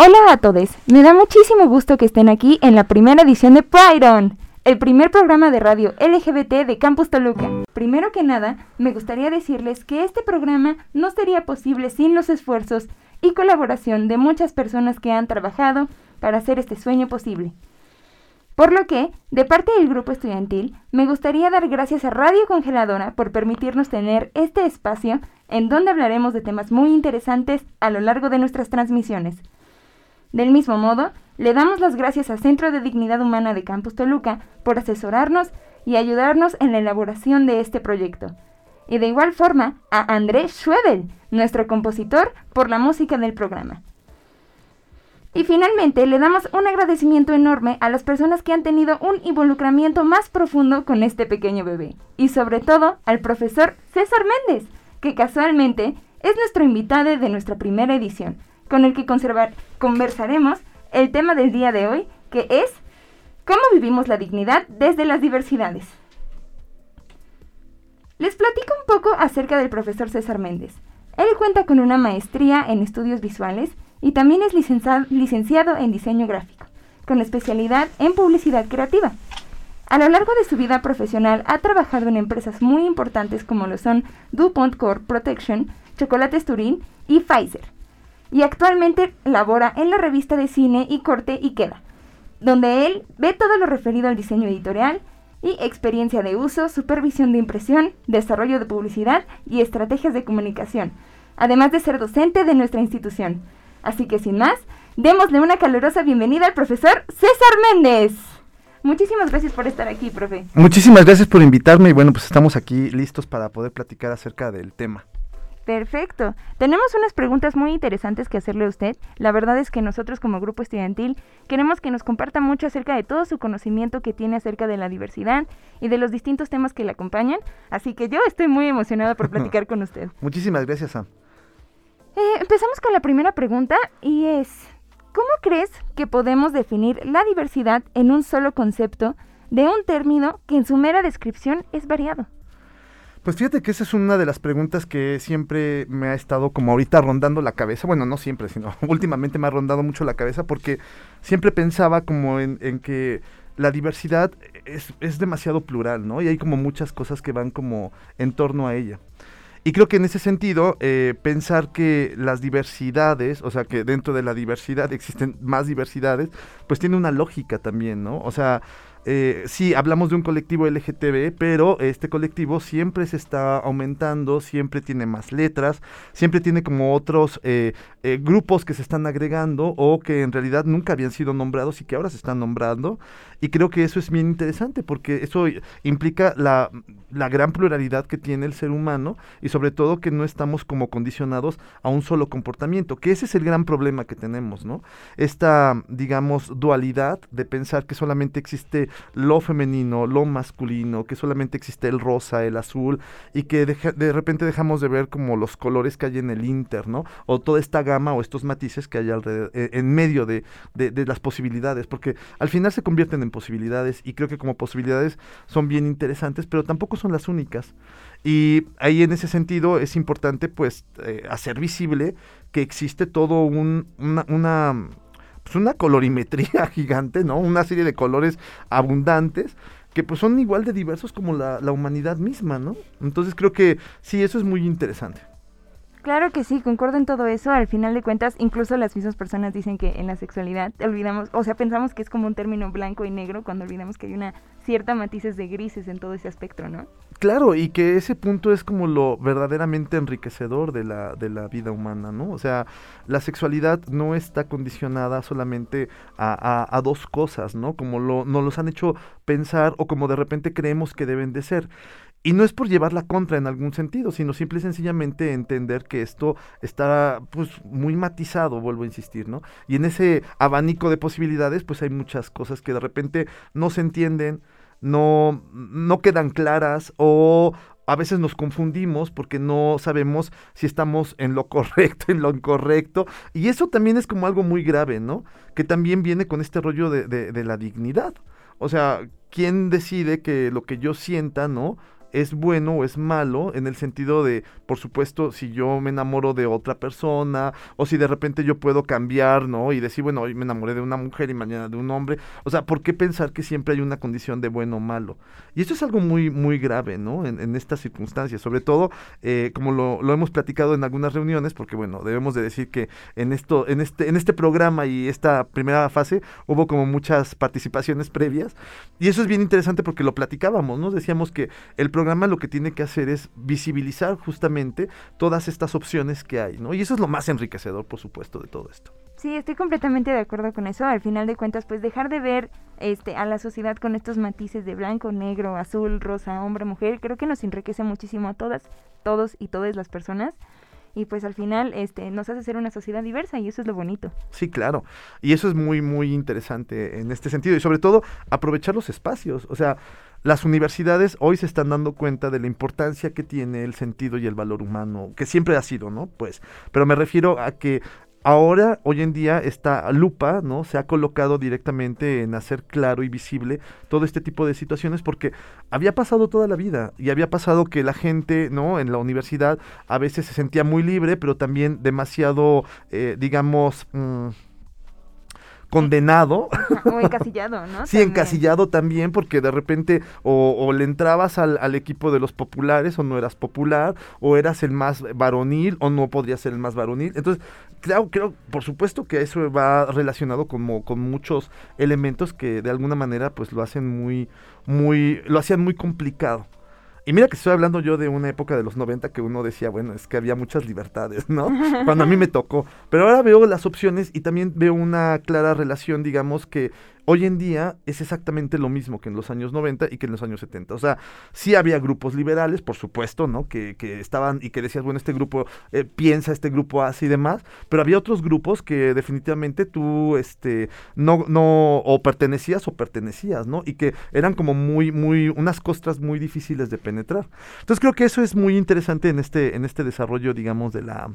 Hola a todos, me da muchísimo gusto que estén aquí en la primera edición de Pride el primer programa de radio LGBT de Campus Toluca. Primero que nada, me gustaría decirles que este programa no sería posible sin los esfuerzos y colaboración de muchas personas que han trabajado para hacer este sueño posible. Por lo que, de parte del grupo estudiantil, me gustaría dar gracias a Radio Congeladora por permitirnos tener este espacio en donde hablaremos de temas muy interesantes a lo largo de nuestras transmisiones. Del mismo modo, le damos las gracias al Centro de Dignidad Humana de Campus Toluca por asesorarnos y ayudarnos en la elaboración de este proyecto. Y de igual forma a André Schwebel, nuestro compositor, por la música del programa. Y finalmente le damos un agradecimiento enorme a las personas que han tenido un involucramiento más profundo con este pequeño bebé. Y sobre todo al profesor César Méndez, que casualmente es nuestro invitado de nuestra primera edición con el que conversaremos el tema del día de hoy, que es cómo vivimos la dignidad desde las diversidades. Les platico un poco acerca del profesor César Méndez. Él cuenta con una maestría en estudios visuales y también es licenciado en diseño gráfico, con especialidad en publicidad creativa. A lo largo de su vida profesional ha trabajado en empresas muy importantes como lo son DuPont Corp Protection, Chocolates Turín y Pfizer y actualmente labora en la revista de cine y corte y queda, donde él ve todo lo referido al diseño editorial y experiencia de uso, supervisión de impresión, desarrollo de publicidad y estrategias de comunicación, además de ser docente de nuestra institución. Así que sin más, démosle una calurosa bienvenida al profesor César Méndez. Muchísimas gracias por estar aquí, profe. Muchísimas gracias por invitarme y bueno, pues estamos aquí listos para poder platicar acerca del tema. Perfecto. Tenemos unas preguntas muy interesantes que hacerle a usted. La verdad es que nosotros como grupo estudiantil queremos que nos comparta mucho acerca de todo su conocimiento que tiene acerca de la diversidad y de los distintos temas que le acompañan. Así que yo estoy muy emocionada por platicar con usted. Muchísimas gracias, Sam. Eh, empezamos con la primera pregunta y es, ¿cómo crees que podemos definir la diversidad en un solo concepto de un término que en su mera descripción es variado? Pues fíjate que esa es una de las preguntas que siempre me ha estado como ahorita rondando la cabeza. Bueno, no siempre, sino últimamente me ha rondado mucho la cabeza porque siempre pensaba como en, que la diversidad es, es, demasiado plural, ¿no? Y hay como muchas cosas que van como en torno a ella. Y creo que en ese sentido, eh, pensar que las diversidades, o sea, que dentro de la diversidad existen más diversidades, pues tiene una lógica también, ¿no? O sea, eh, sí, hablamos de un colectivo LGTB, pero este colectivo siempre se está aumentando, siempre tiene más letras, siempre tiene como otros eh, eh, grupos que se están agregando o que en realidad nunca habían sido nombrados y que ahora se están nombrando. Y creo que eso es bien interesante porque eso implica la, la gran pluralidad que tiene el ser humano y sobre todo que no estamos como condicionados a un solo comportamiento, que ese es el gran problema que tenemos, ¿no? Esta, digamos, dualidad de pensar que solamente existe lo femenino, lo masculino, que solamente existe el rosa, el azul, y que de, repente dejamos de ver como los colores que hay en el Inter, ¿no? O toda esta gama o estos matices que hay alrededor, eh, en medio de, de, las posibilidades, porque al final se convierten en posibilidades y creo que como posibilidades son bien interesantes, pero tampoco son las únicas. Y ahí en ese sentido es importante pues eh, hacer visible que existe todo un, una, una pues una colorimetría gigante, ¿no? Una serie de colores abundantes que pues son igual de diversos como la, la humanidad misma, ¿no? Entonces creo que sí, eso es muy interesante. Claro que sí, concuerdo en todo eso. Al final de cuentas, incluso las mismas personas dicen que en la sexualidad olvidamos, o sea, pensamos que es como un término blanco y negro cuando olvidamos que hay una cierta matices de grises en todo ese aspecto, ¿no? Claro, y que ese punto es como lo verdaderamente enriquecedor de la, de la vida humana, ¿no? O sea, la sexualidad no está condicionada solamente a, a, dos cosas, ¿no? Como lo, nos los han hecho pensar o como de repente creemos que deben de ser. Y no es por llevarla contra en algún sentido, sino simple y sencillamente entender que esto está pues muy matizado, vuelvo a insistir, ¿no? Y en ese abanico de posibilidades pues hay muchas cosas que de repente no se entienden, no, no quedan claras o a veces nos confundimos porque no sabemos si estamos en lo correcto, en lo incorrecto. Y eso también es como algo muy grave, ¿no? Que también viene con este rollo de, de, de la dignidad. O sea, ¿quién decide que lo que yo sienta, ¿no? Es bueno o es malo en el sentido de, por supuesto, si yo me enamoro de otra persona o si de repente yo puedo cambiar, ¿no? Y decir, bueno, hoy me enamoré de una mujer y mañana de un hombre. O sea, ¿por qué pensar que siempre hay una condición de bueno o malo? Y esto es algo muy, muy grave, ¿no? En, estas circunstancias, sobre todo, eh, como lo, lo, hemos platicado en algunas reuniones, porque bueno, debemos de decir que en esto, en este, en este programa y esta primera fase hubo como muchas participaciones previas. Y eso es bien interesante porque lo platicábamos, ¿no? Decíamos que el programa lo que tiene que hacer es visibilizar justamente todas estas opciones que hay, ¿no? Y eso es lo más enriquecedor, por supuesto, de todo esto. Sí, estoy completamente de acuerdo con eso. Al final de cuentas, pues dejar de ver este, a la sociedad con estos matices de blanco, negro, azul, rosa, hombre, mujer, creo que nos enriquece muchísimo a todas, todos y todas las personas y pues al final este nos hace ser una sociedad diversa y eso es lo bonito. Sí, claro. Y eso es muy muy interesante en este sentido y sobre todo aprovechar los espacios, o sea, las universidades hoy se están dando cuenta de la importancia que tiene el sentido y el valor humano, que siempre ha sido, ¿no? Pues, pero me refiero a que ahora, hoy en día, esta lupa, ¿no? Se ha colocado directamente en hacer claro y visible todo este tipo de situaciones porque había pasado toda la vida y había pasado que la gente, ¿no? En la universidad a veces se sentía muy libre, pero también demasiado, eh, digamos, mmm, condenado. O encasillado, ¿no? sí, también. encasillado también, porque de repente o, o le entrabas al, al, equipo de los populares o no eras popular, o eras el más varonil o no podrías ser el más varonil. Entonces, claro, creo, por supuesto que eso va relacionado como, con muchos elementos que de alguna manera pues lo hacen muy, muy, lo hacían muy complicado. Y mira que estoy hablando yo de una época de los 90 que uno decía, bueno, es que había muchas libertades, ¿no? Cuando a mí me tocó. Pero ahora veo las opciones y también veo una clara relación, digamos, que hoy en día es exactamente lo mismo que en los años 90 y que en los años 70. O sea, sí había grupos liberales, por supuesto, ¿no? Que, que estaban y que decías, bueno, este grupo eh, piensa, este grupo hace y demás, pero había otros grupos que definitivamente tú, este, no, no, o pertenecías o pertenecías, ¿no? Y que eran como muy, muy, unas costras muy difíciles de penetrar. Entonces creo que eso es muy interesante en este, en este desarrollo, digamos, de la,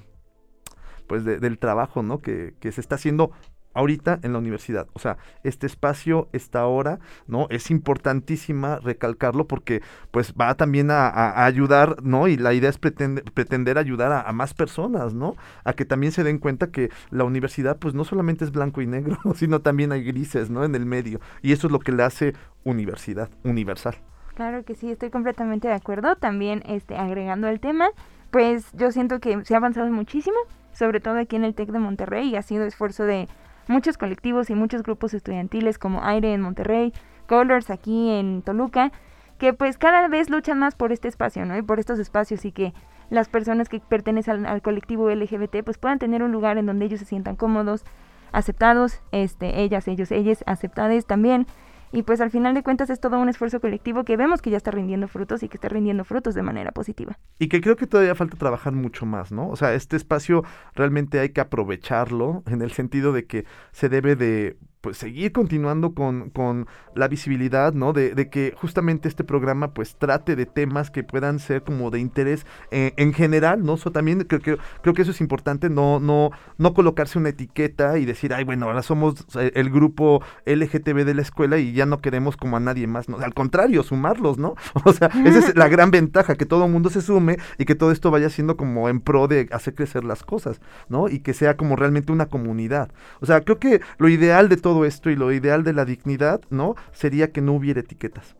pues de, del trabajo, ¿no? Que, que se está haciendo ahorita en la universidad. O sea, este espacio, esta hora, ¿no? Es importantísima recalcarlo porque pues va también a, ayudar, ¿no? Y la idea es pretender, pretender ayudar a, a, más personas, ¿no? A que también se den cuenta que la universidad pues no solamente es blanco y negro, sino también hay grises, ¿no? En el medio. Y eso es lo que le hace universidad, universal. Claro que sí, estoy completamente de acuerdo. También este, agregando el tema, pues yo siento que se ha avanzado muchísimo, sobre todo aquí en el TEC de Monterrey, y ha sido esfuerzo de muchos colectivos y muchos grupos estudiantiles como Aire en Monterrey, Colors aquí en Toluca, que pues cada vez luchan más por este espacio, ¿no? Y por estos espacios y que las personas que pertenecen al, al, colectivo LGBT pues puedan tener un lugar en donde ellos se sientan cómodos, aceptados, este, ellas, ellos, ellas, aceptadas también. Y pues al final de cuentas es todo un esfuerzo colectivo que vemos que ya está rindiendo frutos y que está rindiendo frutos de manera positiva. Y que creo que todavía falta trabajar mucho más, ¿no? O sea, este espacio realmente hay que aprovecharlo en el sentido de que se debe de pues seguir continuando con, con la visibilidad, ¿no? De, de, que justamente este programa pues trate de temas que puedan ser como de interés eh, en general, ¿no? So, también creo que, creo que eso es importante, no, no, no colocarse una etiqueta y decir, ay, bueno, ahora somos el grupo LGTB de la escuela y ya no queremos como a nadie más, ¿no? Al contrario, sumarlos, ¿no? O sea, esa es la gran ventaja, que todo el mundo se sume y que todo esto vaya siendo como en pro de hacer crecer las cosas, ¿no? Y que sea como realmente una comunidad. O sea, creo que lo ideal de todo todo esto y lo ideal de la dignidad, ¿no? Sería que no hubiera etiquetas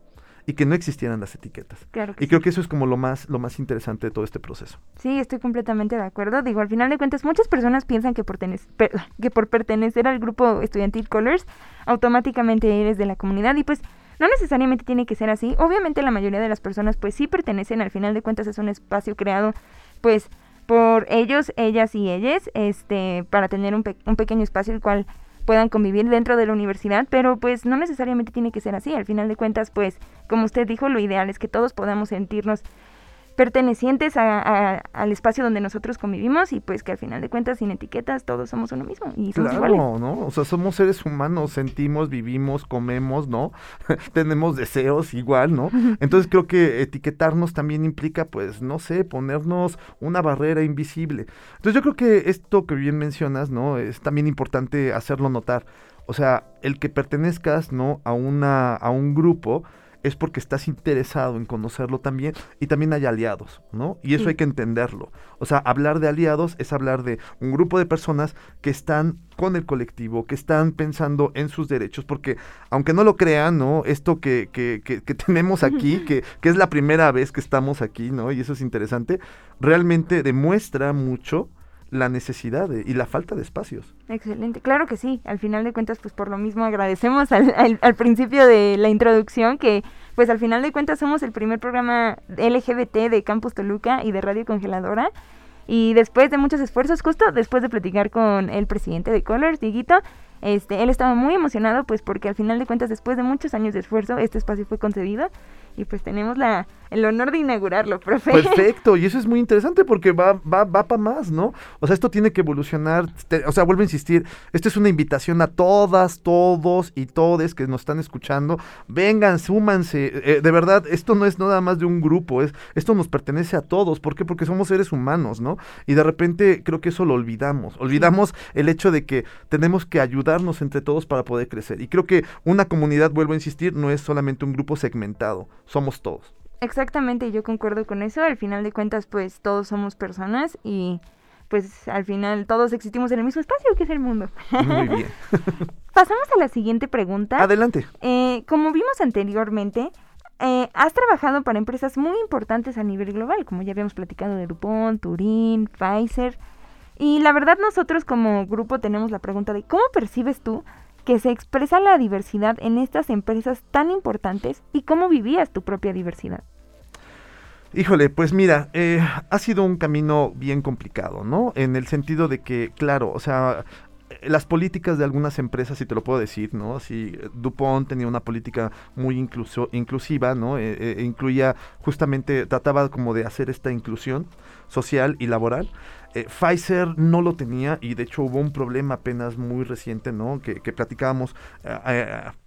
y que no existieran las etiquetas. Claro que y creo sí. que eso es como lo más lo más interesante de todo este proceso. Sí, estoy completamente de acuerdo. Digo, al final de cuentas, muchas personas piensan que por, per que por pertenecer al grupo estudiantil Colors, automáticamente eres de la comunidad y pues no necesariamente tiene que ser así. Obviamente la mayoría de las personas pues sí pertenecen, al final de cuentas es un espacio creado pues por ellos, ellas y ellas, este, para tener un, pe un pequeño espacio el cual puedan convivir dentro de la universidad, pero pues no necesariamente tiene que ser así. Al final de cuentas, pues, como usted dijo, lo ideal es que todos podamos sentirnos pertenecientes a, a, al espacio donde nosotros convivimos y pues que al final de cuentas sin etiquetas todos somos uno mismo y somos claro, iguales. ¿no? O sea, somos seres humanos, sentimos, vivimos, comemos, ¿no? Tenemos deseos igual, ¿no? Entonces creo que etiquetarnos también implica, pues, no sé, ponernos una barrera invisible. Entonces yo creo que esto que bien mencionas, ¿no? Es también importante hacerlo notar. O sea, el que pertenezcas, ¿no? A una, a un grupo, es porque estás interesado en conocerlo también y también hay aliados, ¿no? Y eso Sí. hay que entenderlo. O sea, hablar de aliados es hablar de un grupo de personas que están con el colectivo, que están pensando en sus derechos, porque aunque no lo crean, ¿no? Esto que, que, que- que tenemos aquí, que, que es la primera vez que estamos aquí, ¿no? Y eso es interesante, realmente demuestra mucho la necesidad de- y la falta de espacios. Excelente, claro que sí. Al final de cuentas, pues por lo mismo agradecemos al, al, al principio de la introducción que, pues al final de cuentas somos el primer programa LGBT de Campus Toluca y de Radio Congeladora. Y después de muchos esfuerzos, justo después de platicar con el presidente de Colors, Dieguito, este, él estaba muy emocionado, pues porque al final de cuentas, después de muchos años de esfuerzo, este espacio fue concedido y pues tenemos la, el honor de inaugurarlo, profe. Perfecto, y eso es muy interesante porque va, va, va para más, ¿no? O sea, esto tiene que evolucionar, te- o sea, vuelvo a insistir, esto es una invitación a todas, todos y todes que nos están escuchando, vengan, súmanse, eh, de verdad, esto no es nada más de un grupo, es, esto nos pertenece a todos, ¿por qué? Porque somos seres humanos, ¿no? Y de repente creo que eso lo olvidamos, olvidamos el hecho de que tenemos que ayudarnos entre todos para poder crecer, y creo que una comunidad, vuelvo a insistir, no es solamente un grupo segmentado, somos todos. Exactamente, yo concuerdo con eso. Al final de cuentas, pues todos somos personas y pues al final todos existimos en el mismo espacio que es el mundo. Muy bien. Pasamos a la siguiente pregunta. Adelante. Eh, como vimos anteriormente, eh, has trabajado para empresas muy importantes a nivel global, como ya habíamos platicado de Dupont, Turín, Pfizer. Y la verdad nosotros como grupo tenemos la pregunta de ¿cómo percibes tú que se expresa la diversidad en estas empresas tan importantes y cómo vivías tu propia diversidad? Híjole, pues mira, eh, ha sido un camino bien complicado, ¿no? En el sentido de que, claro, o sea, las políticas de algunas empresas, si te lo puedo decir, ¿no? Si eh, Dupont tenía una política muy inclusiva, ¿no? Eh, eh, incluía justamente, trataba como de hacer esta inclusión social y laboral. Pfizer no lo tenía y de hecho hubo un problema apenas muy reciente, ¿no? Que, que platicábamos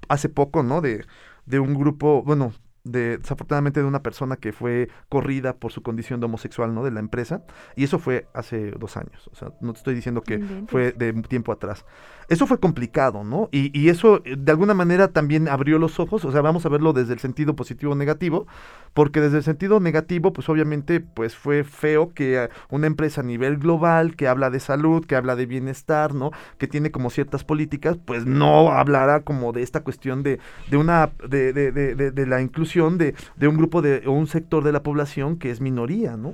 hace poco, ¿no? De, de un grupo, bueno, de, desafortunadamente de una persona que fue corrida por su condición de homosexual, ¿no? De la empresa. Y eso fue hace dos años. O sea, no te estoy diciendo que Inventes. fue de tiempo atrás. Eso fue complicado, ¿no? Y, y eso eh, de alguna manera también abrió los ojos. O sea, vamos a verlo desde el sentido positivo o negativo. Porque desde el sentido negativo, pues obviamente, pues fue feo que eh, una empresa a nivel global, que habla de salud, que habla de bienestar, ¿no? Que tiene como ciertas políticas, pues no hablará como de esta cuestión de, de una, de, de, de, de- de la inclusión de, de un grupo de, o un sector de la población que es minoría, ¿no?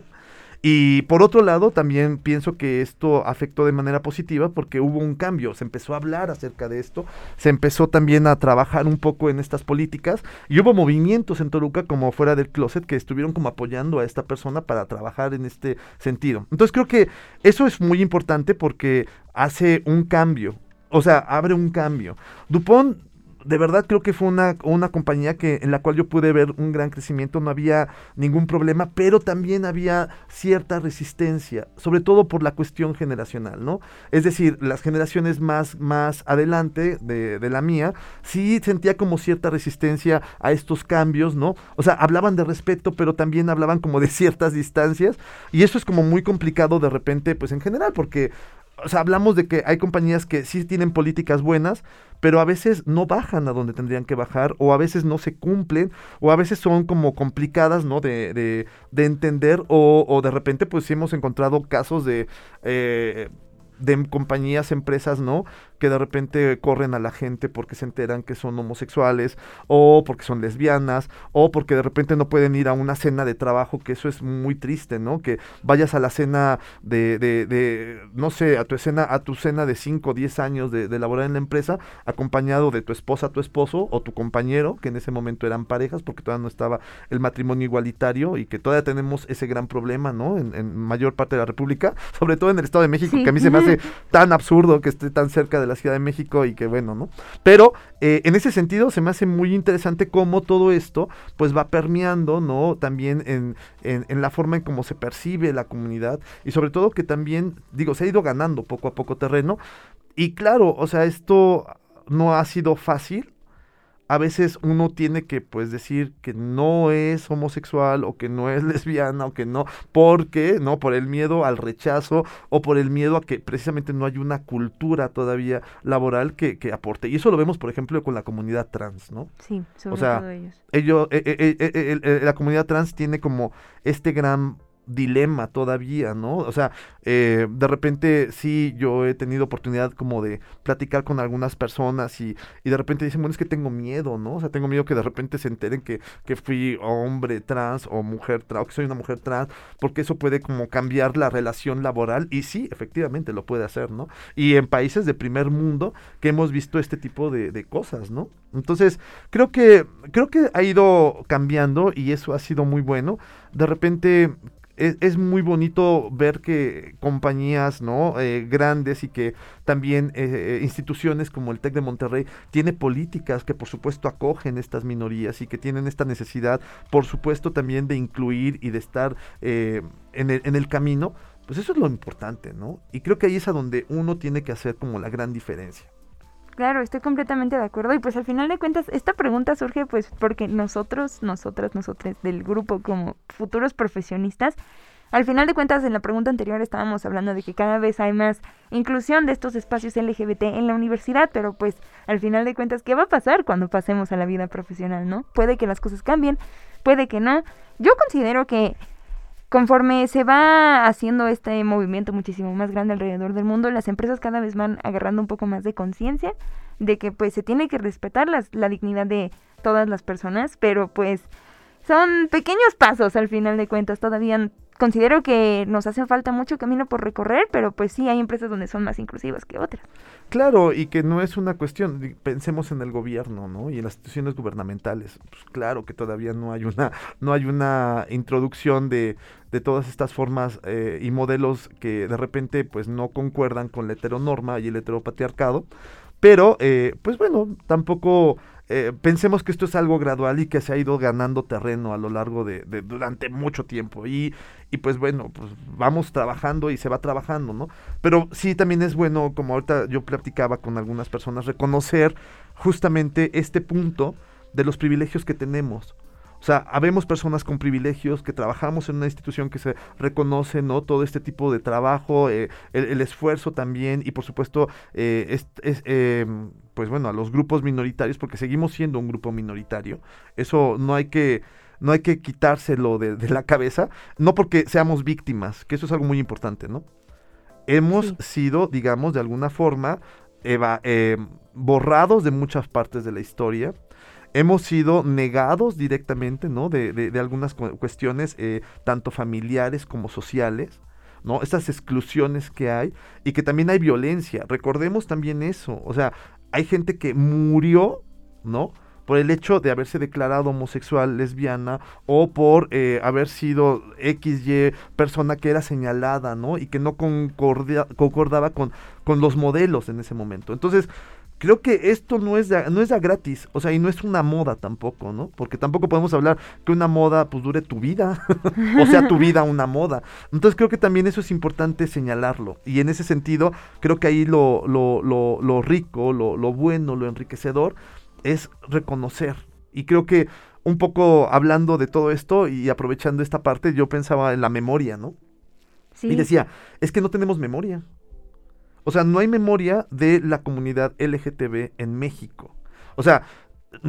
Y por otro lado, también pienso que esto afectó de manera positiva porque hubo un cambio, se empezó a hablar acerca de esto, se empezó también a trabajar un poco en estas políticas y hubo movimientos en Toluca como fuera del closet que estuvieron como apoyando a esta persona para trabajar en este sentido. Entonces creo que eso es muy importante porque hace un cambio, o sea, abre un cambio. Dupont de verdad creo que fue una, una compañía que, en la cual yo pude ver un gran crecimiento, no había ningún problema, pero también había cierta resistencia, sobre todo por la cuestión generacional, ¿no? Es decir, las generaciones más, más adelante de, de la mía, sí sentía como cierta resistencia a estos cambios, ¿no? O sea, hablaban de respeto, pero también hablaban como de ciertas distancias, y eso es como muy complicado de repente, pues en general, porque o sea, hablamos de que hay compañías que sí tienen políticas buenas, pero a veces no bajan a donde tendrían que bajar, o a veces no se cumplen, o a veces son como complicadas, ¿no? De, de, de entender, o, de repente pues sí hemos encontrado casos de... eh, de compañías, empresas, ¿no? Que de repente corren a la gente porque se enteran que son homosexuales, o porque son lesbianas, o porque de repente no pueden ir a una cena de trabajo, que eso es muy triste, ¿no? Que vayas a la cena de, de, de no sé, a tu escena, a tu cena de 5 o 10 años de, de laborar en la empresa, acompañado de tu esposa, tu esposo, o tu compañero, que en ese momento eran parejas, porque todavía no estaba el matrimonio igualitario, y que todavía tenemos ese gran problema, ¿no? En, en mayor parte de la República, sobre todo en el Estado de México, Sí. que a mí se me hace tan absurdo que esté tan cerca de la Ciudad de México y que bueno, ¿no? Pero eh, en ese sentido se me hace muy interesante cómo todo esto pues va permeando, ¿no? También en, en la forma en cómo se percibe la comunidad y sobre todo que también, digo, se ha ido ganando poco a poco terreno y claro, o sea, esto no ha sido fácil, a veces uno tiene que pues decir que no es homosexual o que no es lesbiana o que no, porque, ¿no? Por el miedo al rechazo o por el miedo a que precisamente no hay una cultura todavía laboral que, que aporte. Y eso lo vemos, por ejemplo, con la comunidad trans, ¿no? Sí, sobre O sea, todo ellos. ellos, eh, eh, eh, eh, eh, la comunidad trans tiene como este gran dilema todavía, ¿no? O sea, eh, de repente sí, yo he tenido oportunidad como de platicar con algunas personas y, y de repente dicen, bueno, es que tengo miedo, ¿no? O sea, tengo miedo que de repente se enteren que, que fui hombre trans o mujer trans, o que soy una mujer trans, porque eso puede como cambiar la relación laboral y sí, efectivamente lo puede hacer, ¿no? Y en países de primer mundo que hemos visto este tipo de, de cosas, ¿no? Entonces, creo que, creo que ha ido cambiando y eso ha sido muy bueno. De repente es, es muy bonito ver que compañías no Eh, grandes y que también eh, instituciones como el TEC de Monterrey tiene políticas que por supuesto acogen estas minorías y que tienen esta necesidad por supuesto también de incluir y de estar eh, en, el, en el camino pues eso es lo importante no y creo que ahí es a donde uno tiene que hacer como la gran diferencia Claro, estoy completamente de acuerdo. Y pues al final de cuentas, esta pregunta surge pues porque nosotros, nosotras, nosotros del grupo como futuros profesionistas, al final de cuentas en la pregunta anterior estábamos hablando de que cada vez hay más inclusión de estos espacios LGBT en la universidad, pero pues al final de cuentas, ¿qué va a pasar cuando pasemos a la vida profesional, no? Puede que las cosas cambien, puede que no. Yo considero que conforme se va haciendo este movimiento muchísimo más grande alrededor del mundo, las empresas cada vez van agarrando un poco más de conciencia de que pues se tiene que respetar las- la dignidad de todas las personas, pero pues son pequeños pasos al final de cuentas. Todavía considero que nos hace falta mucho camino por recorrer, pero pues sí hay empresas donde son más inclusivas que otras. Claro, y que no es una cuestión, pensemos en el gobierno, ¿no? Y en las instituciones gubernamentales. Pues claro que todavía no hay una, no hay una introducción de, de todas estas formas eh, y modelos que de repente pues no concuerdan con la heteronorma y el heteropatriarcado. Pero, eh, pues bueno, tampoco eh, pensemos que esto es algo gradual y que se ha ido ganando terreno a lo largo de, durante mucho tiempo. Y, y pues bueno, pues vamos trabajando y se va trabajando, ¿no? Pero sí también es bueno, como ahorita yo platicaba con algunas personas, reconocer justamente este punto de los privilegios que tenemos. O sea, habemos personas con privilegios que trabajamos en una institución que se reconoce, ¿no? Todo este tipo de trabajo, eh, el, esfuerzo también y por supuesto, eh, es, eh, pues bueno, a los grupos minoritarios, porque seguimos siendo un grupo minoritario. Eso no hay que, no hay que quitárselo de, de la cabeza, no porque seamos víctimas, que eso es algo muy importante, ¿no? Hemos Sí. sido, digamos, de alguna forma, eva- eh, borrados de muchas partes de la historia. Hemos sido negados directamente, ¿no? De, de- de algunas cu- cuestiones, eh, tanto familiares como sociales, ¿no? Estas exclusiones que hay y que también hay violencia. Recordemos también eso. O sea, hay gente que murió, ¿no? Por el hecho de haberse declarado homosexual, lesbiana, o por eh, haber sido XY persona que era señalada, ¿no? Y que no concordaba con, con los modelos en ese momento. Entonces, creo que esto no es, de, no es de gratis, o sea, y no es una moda tampoco, ¿no? Porque tampoco podemos hablar que una moda pues dure tu vida, o sea, tu vida una moda. Entonces creo que también eso es importante señalarlo. Y en ese sentido, creo que ahí lo, lo, lo, lo rico, lo, lo bueno, lo enriquecedor, es reconocer. Y creo que un poco hablando de todo esto y aprovechando esta parte, yo pensaba en la memoria, ¿no? Sí, Y decía, es que no tenemos memoria. O sea, no hay memoria de la comunidad LGTB en México. O sea,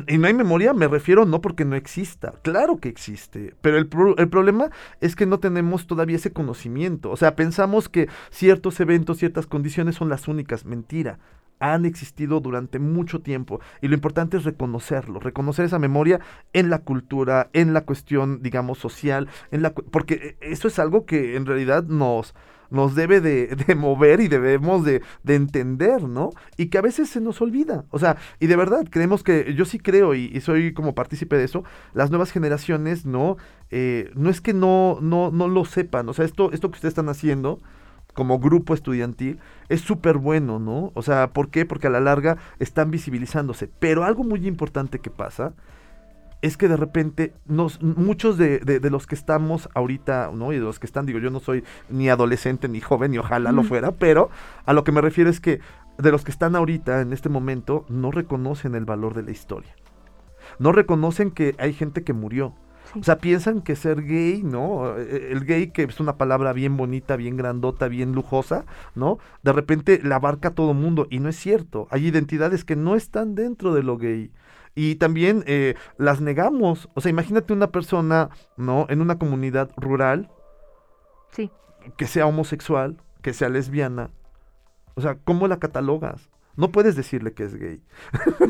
y no hay memoria, me refiero no porque no exista, claro que existe, pero el, pro- el problema es que no tenemos todavía ese conocimiento. O sea, pensamos que ciertos eventos, ciertas condiciones son las únicas. Mentira. Han existido durante mucho tiempo y lo importante es reconocerlo, reconocer esa memoria en la cultura, en la cuestión, digamos, social, en la porque eh, eso es algo que en realidad nos, nos debe de, de mover y debemos de, de entender, ¿no? Y que a veces se nos olvida. O sea, y de verdad, creemos que, yo sí creo y, y soy como partícipe de eso, las nuevas generaciones, ¿no? Eh, no es que no, no, no lo sepan. O sea, esto, esto que ustedes están haciendo como grupo estudiantil es súper bueno, ¿no? O sea, ¿por qué? Porque a la larga están visibilizándose. Pero algo muy importante que pasa es que de repente nos, muchos de, de- de los que estamos ahorita, ¿no? Y de los que están, digo, yo no soy ni adolescente ni joven, ni ojalá lo fuera, pero a lo que me refiero es que de los que están ahorita en este momento no reconocen el valor de la historia. No reconocen que hay gente que murió. O sea, piensan que ser gay, ¿no? E, el gay, que es una palabra bien bonita, bien grandota, bien lujosa, ¿no? De repente la abarca a todo mundo y no es cierto. Hay identidades que no están dentro de lo gay. Y también eh, las negamos. O sea, imagínate una persona, ¿no? En una comunidad rural. Sí. Que sea homosexual, que sea lesbiana. O sea, ¿cómo la catalogas? no puedes decirle que es gay.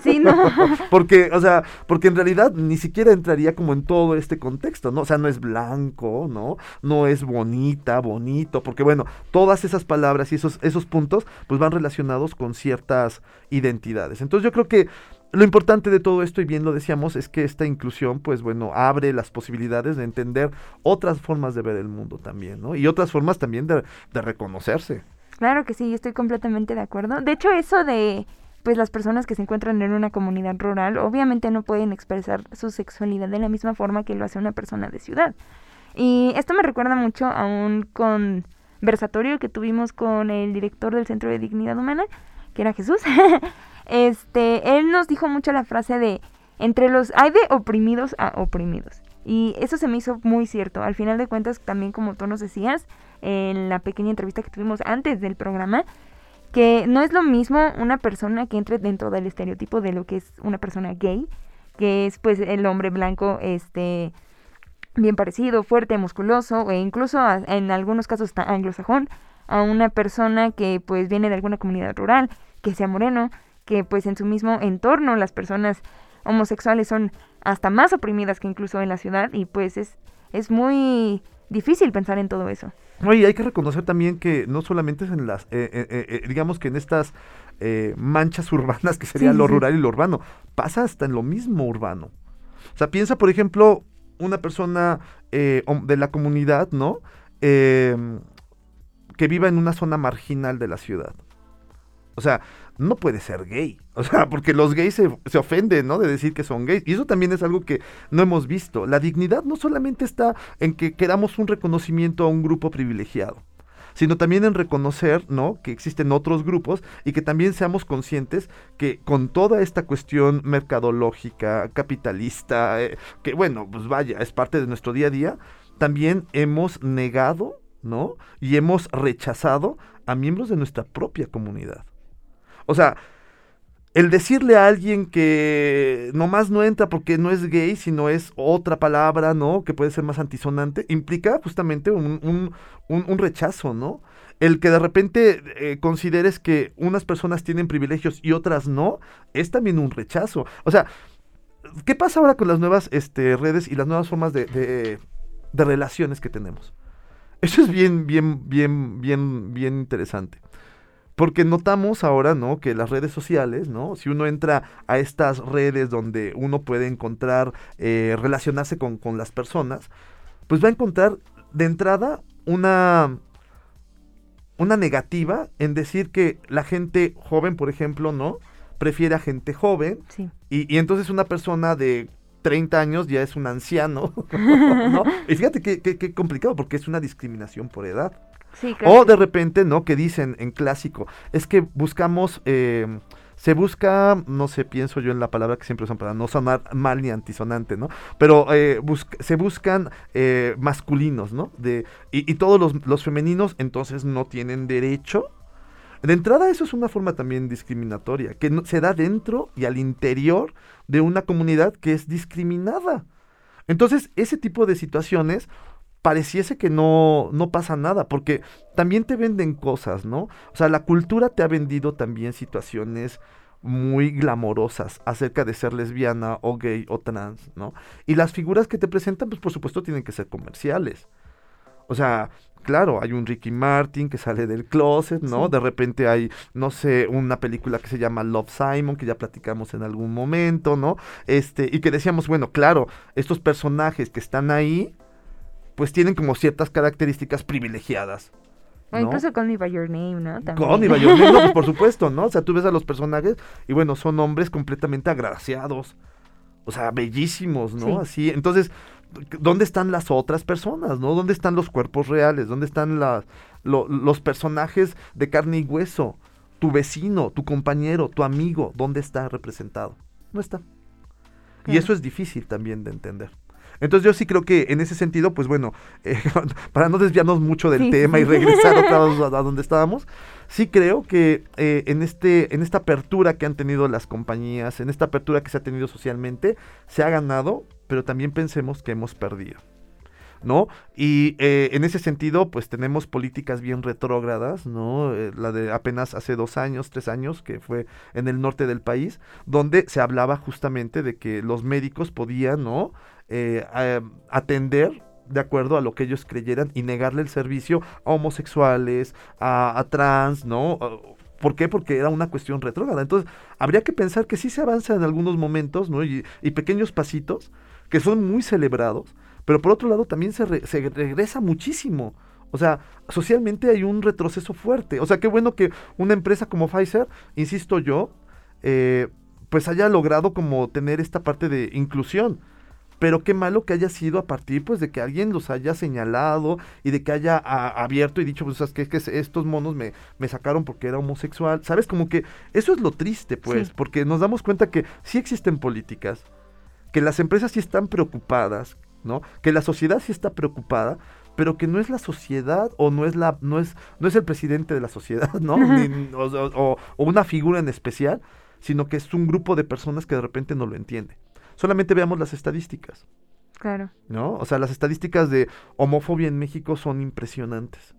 Sí, no. porque, o sea, porque en realidad ni siquiera entraría como en todo este contexto, ¿no? O sea, no es blanco, ¿no? No es bonita, bonito, porque bueno, todas esas palabras y esos, esos puntos, pues van relacionados con ciertas identidades. Entonces yo creo que lo importante de todo esto, y bien lo decíamos, es que esta inclusión, pues bueno, abre las posibilidades de entender otras formas de ver el mundo también, ¿no? Y otras formas también de, reconocerse. Claro que sí, estoy completamente de acuerdo. De hecho, eso de pues las personas que se encuentran en una comunidad rural obviamente no pueden expresar su sexualidad de la misma forma que lo hace una persona de ciudad. Y esto me recuerda mucho a un conversatorio que tuvimos con el director del Centro de Dignidad Humana, que era Jesús. este, él nos dijo mucho la frase de entre los hay de oprimidos a oprimidos. Y eso se me hizo muy cierto. Al final de cuentas, también como tú nos decías, en la pequeña entrevista que tuvimos antes del programa, que no es lo mismo una persona que entre dentro del estereotipo de lo que es una persona gay, que es pues el hombre blanco, este bien parecido, fuerte, musculoso, e incluso en algunos casos anglosajón, a una persona que pues viene de alguna comunidad rural, que sea moreno, que pues en su mismo entorno las personas homosexuales son hasta más oprimidas que incluso en la ciudad y pues es, es muy difícil pensar en todo eso. Oye, hay que reconocer también que no solamente es en las, eh, eh, eh, digamos que en estas manchas urbanas que sería lo rural y lo urbano, pasa hasta en lo mismo urbano. O sea, piensa, por ejemplo, una persona de la comunidad, ¿no? Em, que viva en una zona marginal de la ciudad. O sea, no puede ser gay. O sea, porque los gays se, se, ofenden, ¿no? De decir que son gays. Y eso también es algo que no hemos visto. La dignidad no solamente está en que queramos un reconocimiento a un grupo privilegiado sino también en reconocer, ¿no? Que existen otros grupos y que también seamos conscientes que con toda esta cuestión mercadológica, capitalista, eh, que bueno, pues vaya, es parte de nuestro día a día, también hemos negado, ¿no? Y hemos rechazado a miembros de nuestra propia comunidad. O sea, el decirle a alguien que nomás no entra porque no es gay, sino es otra palabra, ¿no? Que puede ser más antisonante, implica justamente un, rechazo, ¿no? El que de repente eh, consideres que unas personas tienen privilegios y otras no, es también un rechazo. O sea, ¿qué pasa ahora con las nuevas este, redes y las nuevas formas de, de, de relaciones que tenemos? Eso es bien, bien, bien, bien, bien interesante. Porque notamos ahora, ¿no? Que las redes sociales, ¿no? Si uno entra a estas redes donde uno puede encontrar, eh, relacionarse con, con las personas, pues va a encontrar de entrada una, una negativa en decir que la gente joven, por ejemplo, ¿no? Prefiere a gente joven. Sí. Y, y entonces una persona de 30 años ya es un anciano, ¿no? Y fíjate qué, qué complicado, porque es una discriminación por edad o de repente, ¿no? Que dicen en clásico, es que buscamos, eh, se busca, no sé, pienso yo en la palabra que siempre usan para no sonar mal ni antisonante, ¿no? Pero eh, se buscan eh, masculinos, ¿no? De, y, todos los, los femeninos entonces no tienen derecho de entrada eso es una forma también discriminatoria, que se da dentro y al interior de una comunidad que es discriminada. Entonces, ese tipo de situaciones pareciese que no, no pasa nada, porque también te venden cosas, ¿no? O sea, la cultura te ha vendido también situaciones muy glamorosas acerca de ser lesbiana o gay o trans, ¿no? Y las figuras que te presentan, pues por supuesto tienen que ser comerciales. O sea, claro, hay un Ricky Martin que sale del closet, ¿no? De repente hay, no sé, una película que se llama Love Simon, que ya platicamos en algún momento, ¿no? Este, y que decíamos, bueno, claro, estos personajes que están ahí, pues tienen como ciertas características privilegiadas. O incluso Call Me By Your Name, ¿no? Call Me By Your Name, no, pues por supuesto, ¿no? O sea, tú ves a los personajes y bueno, son hombres completamente agraciados. O sea, bellísimos, ¿no? Así, entonces, ¿dónde están las otras personas, no? ¿Dónde están los cuerpos reales? ¿Dónde están los personajes de carne y hueso? Tu vecino, tu compañero, tu amigo, ¿dónde está representado? No está. Y eso es difícil también de entender. Entonces yo sí creo que en ese sentido, pues bueno, eh, para no desviarnos mucho del tema y regresar otra vez a, donde estábamos, sí creo que eh, en, este, en esta apertura que han tenido las compañías, en esta apertura que se ha tenido socialmente, se ha ganado, pero también pensemos que hemos perdido. ¿no? Y eh, en ese sentido, pues tenemos políticas bien retrógradas, ¿no? Eh, la de apenas hace dos años, tres años, que fue en el norte del país, donde se hablaba justamente de que los médicos podían, ¿no? Eh, atender de acuerdo a lo que ellos creyeran y negarle el servicio a homosexuales, a, trans, ¿no? ¿Por qué? Porque era una cuestión retrógrada. Entonces, habría que pensar que sí se avanza en algunos momentos, ¿no? Y, y pequeños pasitos que son muy celebrados, pero por otro lado también se, regresa muchísimo. O sea, socialmente hay un retroceso fuerte. O sea, qué bueno que una empresa como Pfizer, insisto yo, eh, pues haya logrado como tener esta parte de inclusión. Pero qué malo que haya sido a partir pues de que alguien los haya señalado y de que haya abierto y dicho, pues ¿sabes que, que estos monos me, me, sacaron porque era homosexual. ¿Sabes? Como que eso es lo triste, pues, porque nos damos cuenta que sí existen políticas, que las empresas sí están preocupadas, ¿no? Que la sociedad sí está preocupada, pero que no es la sociedad o no es la no es no es el presidente de la sociedad, ¿no? o, una figura en especial, sino que es un grupo de personas que de repente no lo entiende. Solamente veamos las estadísticas. Claro. ¿No? O sea, las estadísticas de homofobia en México son impresionantes.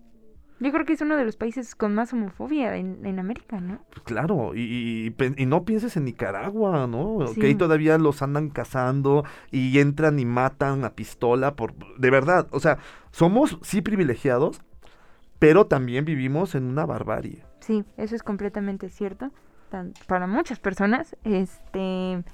Yo creo que es uno de los países con más homofobia en, en América, ¿no? Pues claro, y, y, no pienses en Nicaragua, ¿no? Que ahí todavía los andan cazando y entran y matan a pistola por... De verdad, o sea, somos sí privilegiados, pero también vivimos en una barbarie. Sí, eso es completamente cierto. para muchas personas, este...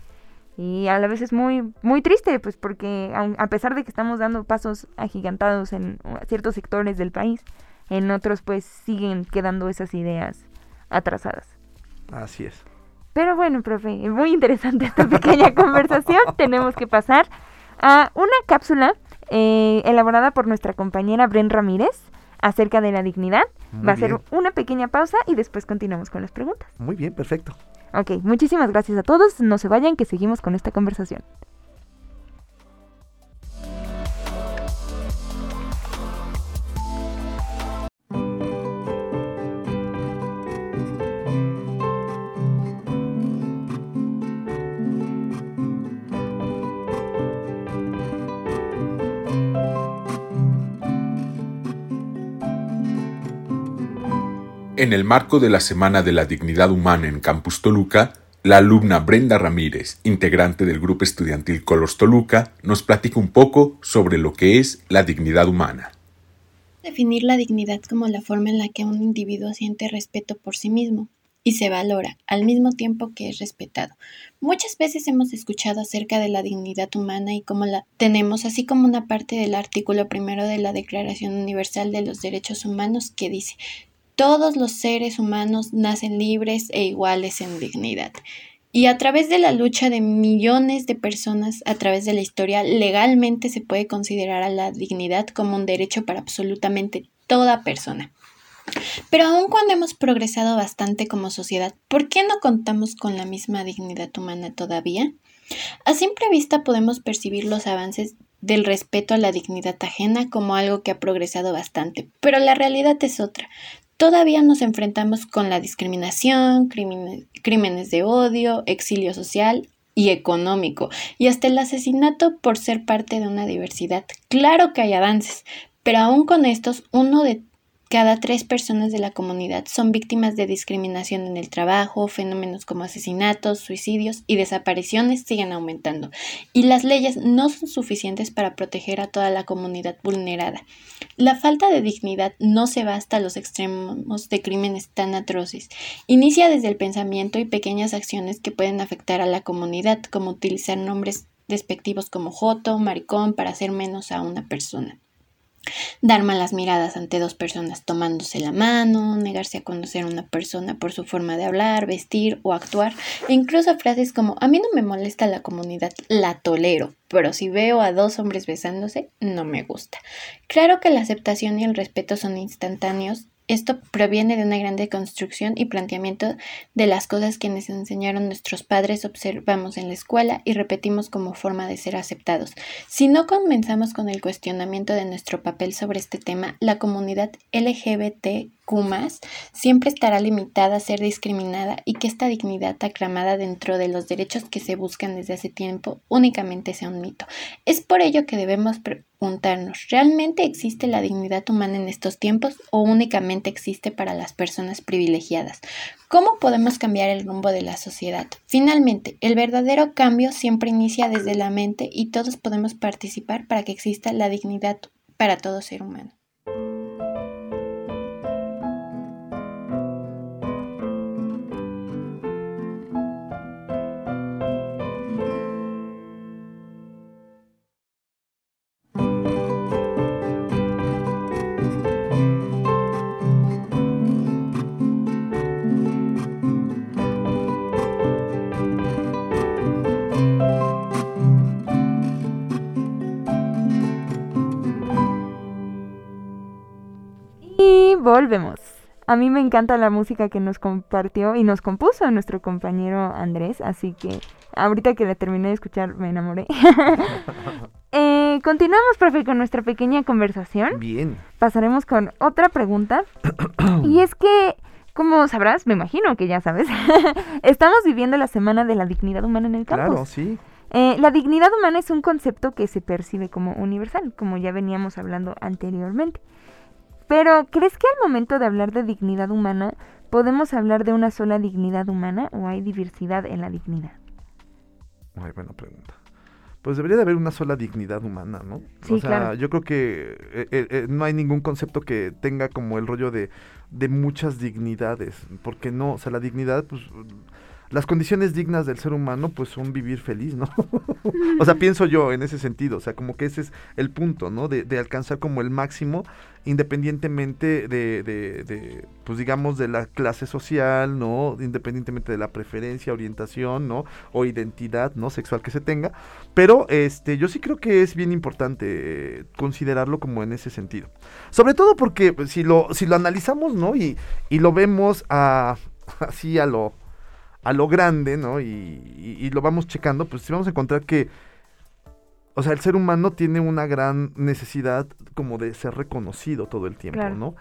Y a la vez es muy, muy triste, pues porque a pesar de que estamos dando pasos agigantados en ciertos sectores del país, en otros pues siguen quedando esas ideas atrasadas. Así es. Pero bueno, profe, muy interesante esta pequeña conversación. Tenemos que pasar a una cápsula eh, elaborada por nuestra compañera Bren Ramírez acerca de la dignidad. Va a ser una pequeña pausa y después continuamos con las preguntas. Muy bien, perfecto. Ok, muchísimas gracias a todos. No se vayan, que seguimos con esta conversación. En el marco de la Semana de la Dignidad Humana en Campus Toluca, la alumna Brenda Ramírez, integrante del grupo estudiantil Colos Toluca, nos platica un poco sobre lo que es la dignidad humana. Definir la dignidad como la forma en la que un individuo siente respeto por sí mismo y se valora al mismo tiempo que es respetado. Muchas veces hemos escuchado acerca de la dignidad humana y cómo la tenemos, así como una parte del artículo primero de la Declaración Universal de los Derechos Humanos que dice todos los seres humanos nacen libres e iguales en dignidad. Y a través de la lucha de millones de personas a través de la historia, legalmente se puede considerar a la dignidad como un derecho para absolutamente toda persona. Pero aun cuando hemos progresado bastante como sociedad, ¿por qué no contamos con la misma dignidad humana todavía? A simple vista podemos percibir los avances del respeto a la dignidad ajena como algo que ha progresado bastante, pero la realidad es otra todavía nos enfrentamos con la discriminación, crímenes, de odio, exilio social y económico, y hasta el asesinato por ser parte de una diversidad. Claro que hay avances, pero aún con estos, uno de cada tres personas de la comunidad son víctimas de discriminación en el trabajo, fenómenos como asesinatos, suicidios y desapariciones siguen aumentando. Y las leyes no son suficientes para proteger a toda la comunidad vulnerada. La falta de dignidad no se va hasta los extremos de crímenes tan atroces. Inicia desde el pensamiento y pequeñas acciones que pueden afectar a la comunidad, como utilizar nombres despectivos como joto, maricón, para hacer menos a una persona. Dar malas miradas ante dos personas tomándose la mano, negarse a conocer a una persona por su forma de hablar, vestir o actuar, e incluso frases como a mí no me molesta la comunidad, la tolero, pero si veo a dos hombres besándose, no me gusta. Claro que la aceptación y el respeto son instantáneos Esto proviene de una gran deconstrucción y planteamiento de las cosas que nos enseñaron nuestros padres, observamos en la escuela y repetimos como forma de ser aceptados. Si no comenzamos con el cuestionamiento de nuestro papel sobre este tema, la comunidad Siempre estará limitada a ser discriminada y que esta dignidad aclamada dentro de los derechos que se buscan desde hace tiempo únicamente sea un mito. Es por ello que debemos preguntarnos, ¿realmente existe la dignidad humana en estos tiempos o únicamente existe para las personas privilegiadas? ¿Cómo podemos cambiar el rumbo de la sociedad? Finalmente, el verdadero cambio siempre inicia desde la mente y todos podemos participar para que exista la dignidad para todo ser humano. Volvemos. A mí me encanta la música que nos compartió y nos compuso nuestro compañero Andrés, así que ahorita que la terminé de escuchar me enamoré. eh, continuamos, profe, con nuestra pequeña conversación. Bien. Pasaremos con otra pregunta. y es que, como sabrás, me imagino que ya sabes, estamos viviendo la Semana de la Dignidad Humana en el campus. Claro, sí. Eh, la dignidad humana es un concepto que se percibe como universal, como ya veníamos hablando anteriormente. Pero, ¿crees que al momento de hablar de dignidad humana podemos hablar de una sola dignidad humana o hay diversidad en la dignidad? Muy buena pregunta. Pues debería de haber una sola dignidad humana, ¿no? Sí, o sea, claro. yo creo que eh, eh, eh, no hay ningún concepto que tenga como el rollo de, de muchas dignidades, porque no, o sea, la dignidad, pues las condiciones dignas del ser humano pues son vivir feliz, ¿no? o sea, pienso yo en ese sentido, o sea, como que ese es el punto, ¿no? De, de alcanzar como el máximo independientemente de, de, de, pues digamos, de la clase social, ¿no? Independientemente de la preferencia, orientación, ¿no? O identidad, ¿no? Sexual que se tenga. Pero este, yo sí creo que es bien importante eh, considerarlo como en ese sentido. Sobre todo porque pues, si lo, si lo analizamos, ¿no? Y, y lo vemos a, así a lo a lo grande, ¿no? Y, y, y, lo vamos checando, pues sí vamos a encontrar que, o sea, el ser humano tiene una gran necesidad como de ser reconocido todo el tiempo, Claro. ¿no?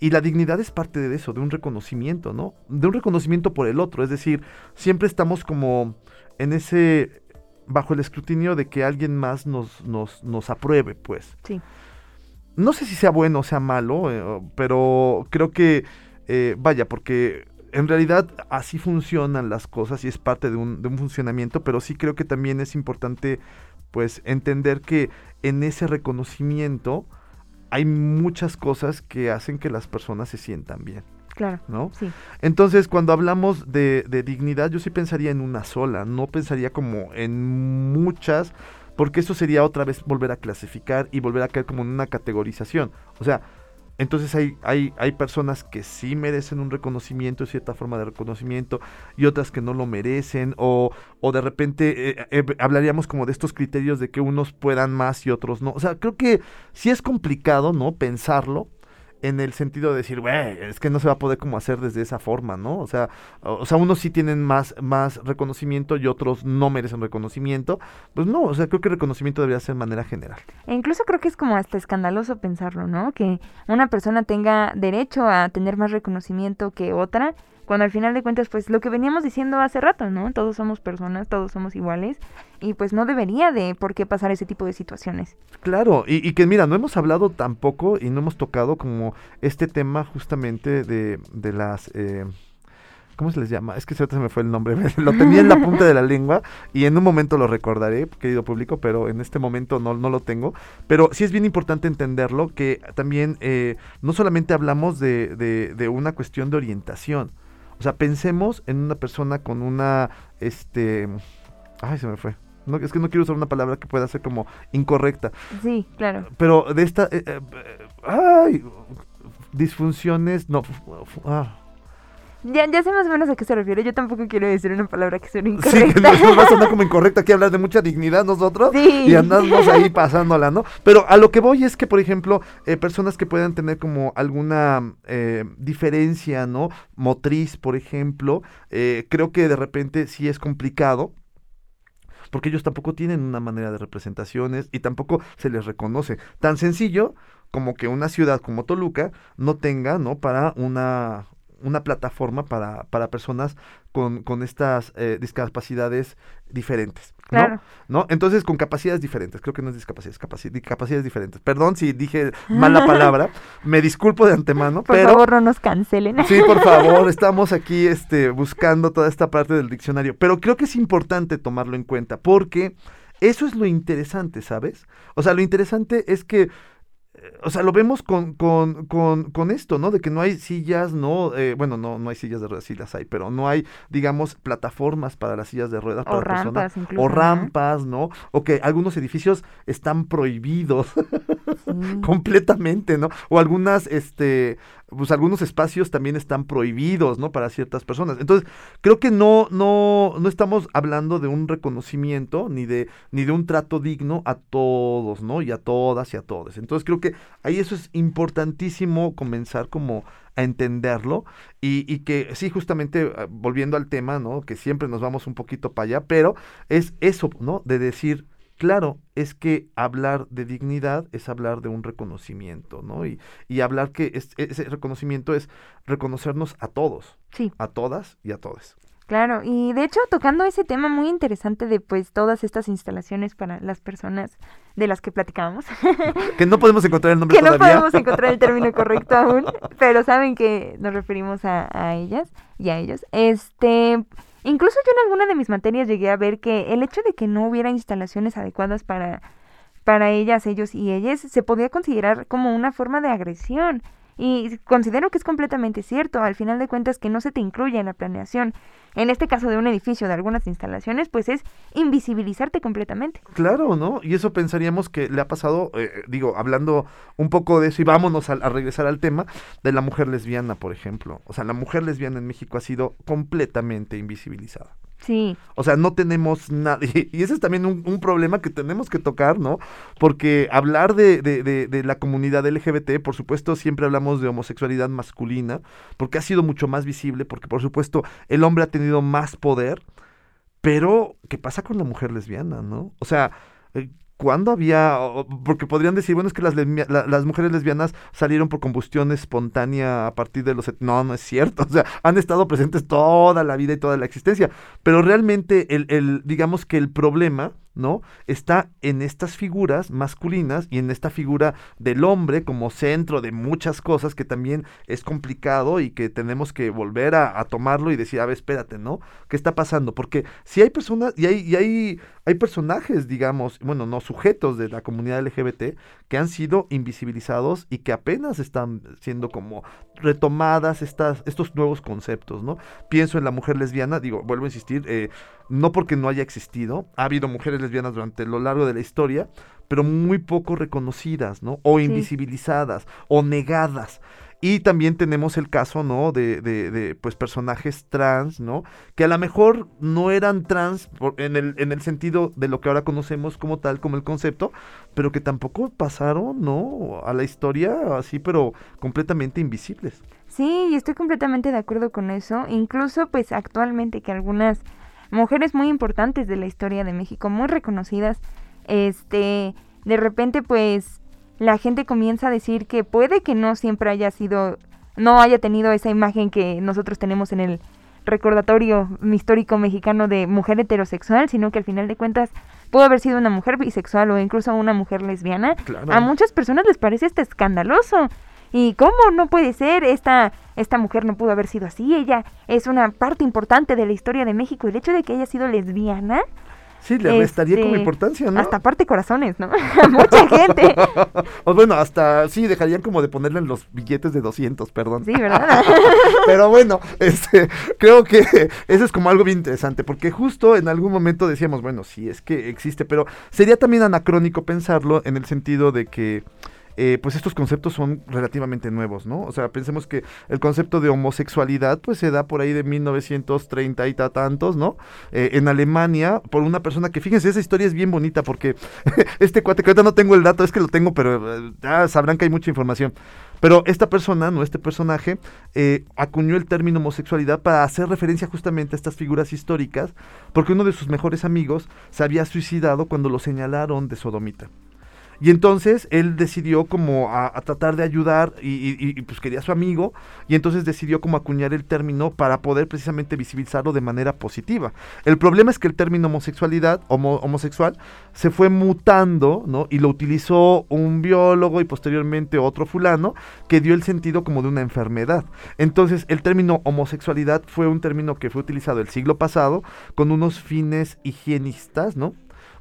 Y la dignidad es parte de eso, de un reconocimiento, ¿no? De un reconocimiento por el otro, es decir, siempre estamos como en ese, bajo el escrutinio de que alguien más nos, nos, nos apruebe, pues. Sí. No sé si sea bueno o sea malo, eh, pero creo que, eh, vaya, porque en realidad así funcionan las cosas y es parte de un, de un, funcionamiento, pero sí creo que también es importante pues entender que en ese reconocimiento hay muchas cosas que hacen que las personas se sientan bien. Claro. ¿No? Sí. Entonces, cuando hablamos de, de dignidad, yo sí pensaría en una sola, no pensaría como en muchas, porque eso sería otra vez volver a clasificar y volver a caer como en una categorización. O sea, entonces hay, hay, hay personas que sí merecen un reconocimiento, cierta forma de reconocimiento, y otras que no lo merecen, o, o de repente eh, eh, hablaríamos como de estos criterios de que unos puedan más y otros no. O sea, creo que sí es complicado, ¿no? Pensarlo en el sentido de decir, güey, es que no se va a poder como hacer desde esa forma, ¿no? O sea, o, sea, unos sí tienen más, más reconocimiento y otros no merecen reconocimiento. Pues no, o sea, creo que el reconocimiento debería ser de manera general. E incluso creo que es como hasta escandaloso pensarlo, ¿no? Que una persona tenga derecho a tener más reconocimiento que otra, cuando al final de cuentas, pues lo que veníamos diciendo hace rato, ¿no? Todos somos personas, todos somos iguales, y pues no debería de por qué pasar ese tipo de situaciones. Claro, y, y que mira, no hemos hablado tampoco y no hemos tocado como este tema justamente de, de las... Eh, ¿Cómo se les llama? Es que se me fue el nombre. lo tenía en la punta de la lengua y en un momento lo recordaré, querido público, pero en este momento no, no lo tengo. Pero sí es bien importante entenderlo, que también eh, no solamente hablamos de, de, de, una cuestión de orientación. O sea, pensemos en una persona con una, este... Ay, se me fue. No, es que no quiero usar una palabra que pueda ser como incorrecta. Sí, claro. Pero de esta... Eh, eh, ay, disfunciones... No. Ah, Ya, ya sé más o menos a qué se refiere. Yo tampoco quiero decir una palabra que suene Sí, incorrecta. que nos va a sonar como incorrecto aquí hablar de mucha dignidad nosotros Sí. y andamos ahí pasándola, ¿no? Pero a lo que voy es que, por ejemplo, eh, personas que puedan tener como alguna eh, diferencia, ¿no? Motriz, por ejemplo, eh, creo que de repente sí es complicado. Porque ellos tampoco tienen una manera de representaciones y tampoco se les reconoce. Tan sencillo como que una ciudad como Toluca no tenga, ¿no? Para una, una plataforma para, para personas con, con estas eh, discapacidades diferentes. ¿no? Claro. ¿no? Entonces, con capacidades diferentes, creo que no es discapacidades, capaci- di- capacidades diferentes. Perdón si dije mala palabra, me disculpo de antemano, Por pero favor, no nos cancelen. sí, por favor, estamos aquí este, buscando toda esta parte del diccionario, pero creo que es importante tomarlo en cuenta, porque eso es lo interesante, ¿sabes? O sea, lo interesante es que o sea, lo vemos con, con, con, con esto, ¿no? De que no hay sillas, ¿no? Eh, bueno, no, no hay sillas de ruedas, sí las hay, pero no hay, digamos, plataformas para las sillas de ruedas. O para personas, rampas incluso. o rampas, ¿no? O que algunos edificios están prohibidos Sí. completamente, ¿no? O algunas, este, pues algunos espacios también están prohibidos, ¿no? Para ciertas personas. Entonces, creo que no, no, no estamos hablando de un reconocimiento ni de, ni de un trato digno a todos, ¿no? Y a todas y a todos. Entonces, creo que ahí eso es importantísimo comenzar como a entenderlo y, y que sí, justamente ah, volviendo al tema, ¿no? Que siempre nos vamos un poquito para allá, pero es eso, ¿no? De decir, Claro, es que hablar de dignidad es hablar de un reconocimiento, ¿no? Y, y hablar que es- ese reconocimiento es reconocernos a todos, Sí. a todas y a todos. Claro, y de hecho tocando ese tema muy interesante de pues todas estas instalaciones para las personas de las que platicábamos, Que no podemos encontrar el nombre que no podemos encontrar el término correcto aún, pero saben que nos referimos a, a ellas y a ellos. Este, incluso yo en alguna de mis materias llegué a ver que el hecho de que no hubiera instalaciones adecuadas para para ellas, ellos y ellas se podía considerar como una forma de agresión. Y considero que es completamente cierto, al final de cuentas que no se te incluye en la planeación. En este caso de un edificio, de algunas instalaciones, pues es invisibilizarte completamente. Claro, ¿no? Y eso pensaríamos que le ha pasado, eh, digo, hablando un poco de eso y vámonos a, a regresar al tema de la mujer lesbiana, por ejemplo. O sea, la mujer lesbiana en México ha sido completamente invisibilizada. Sí, O sea, no tenemos nada. Y ese es también un, problema que tenemos que tocar, ¿no? Porque hablar de, de- de- de la comunidad LGBT, por supuesto, siempre hablamos de homosexualidad masculina, porque ha sido mucho más visible, porque por supuesto el hombre ha tenido más poder. Pero, ¿qué pasa con la mujer lesbiana, no? O sea, eh, ¿cuándo había...? Porque podrían decir, bueno, es que las, la- las mujeres lesbianas salieron por combustión espontánea a partir de los... No, no es cierto. O sea, han estado presentes toda la vida y toda la existencia. Pero realmente, el, el digamos que el problema, ¿no? Está en estas figuras masculinas y en esta figura del hombre como centro de muchas cosas que también es complicado y que tenemos que volver a, tomarlo y decir, a ver, espérate, ¿no? ¿Qué está pasando? Porque si hay personas, y hay, y hay, hay personajes, digamos, bueno, no sujetos de la comunidad LGBT que han sido invisibilizados y que apenas están siendo como retomadas estas, estos nuevos conceptos, ¿no? Pienso en la mujer lesbiana, digo, vuelvo a insistir, eh, no porque no haya existido, ha habido mujeres lesbianas durante lo largo de la historia, pero muy poco reconocidas, ¿no? O Sí. invisibilizadas, o negadas. Y también tenemos el caso, ¿no? De, de, de, pues personajes trans, ¿no? Que a lo mejor no eran trans por- en, el, en el sentido de lo que ahora conocemos como tal, como el concepto, pero que tampoco pasaron, ¿no? A la historia así, pero completamente invisibles. Sí, y estoy completamente de acuerdo con eso. Incluso, pues actualmente que algunas mujeres muy importantes de la historia de México, muy reconocidas, este, de repente, pues la gente comienza a decir que puede que no siempre haya sido, no haya tenido esa imagen que nosotros tenemos en el recordatorio histórico mexicano de mujer heterosexual, sino que al final de cuentas pudo haber sido una mujer bisexual o incluso una mujer lesbiana. Claro. A muchas personas les parece esto escandaloso. ¿Y cómo no puede ser? Esta, esta mujer no pudo haber sido así. Ella es una parte importante de la historia de México. El hecho de que haya sido lesbiana, Sí, le restaría como Este, importancia, ¿no? hasta parte corazones, ¿no? A mucha gente. o bueno, hasta sí, dejarían como de ponerle en los billetes de 200, perdón. Sí, ¿verdad? Pero bueno, este, creo que eso es como algo bien interesante, porque justo en algún momento decíamos, bueno, sí, es que existe, pero sería también anacrónico pensarlo en el sentido de que eh, pues estos conceptos son relativamente nuevos, ¿no? O sea, pensemos que el concepto de homosexualidad, pues se da por ahí de 1930 y tantos, ¿no? Eh, en Alemania, por una persona que, fíjense, esa historia es bien bonita porque este cuate, que ahorita no tengo el dato, es que lo tengo, pero ya sabrán que hay mucha información. Pero esta persona, no este personaje, eh, acuñó el término homosexualidad para hacer referencia justamente a estas figuras históricas, porque uno de sus mejores amigos se había suicidado cuando lo señalaron de sodomita. Y entonces él decidió como a, tratar de ayudar y, pues quería a su amigo y entonces decidió como acuñar el término para poder precisamente visibilizarlo de manera positiva. El problema es que el término homosexualidad, homosexual, se fue mutando, ¿no? Y lo utilizó un biólogo y posteriormente otro fulano que dio el sentido como de una enfermedad. Entonces el término homosexualidad fue un término que fue utilizado el siglo pasado con unos fines higienistas, ¿no?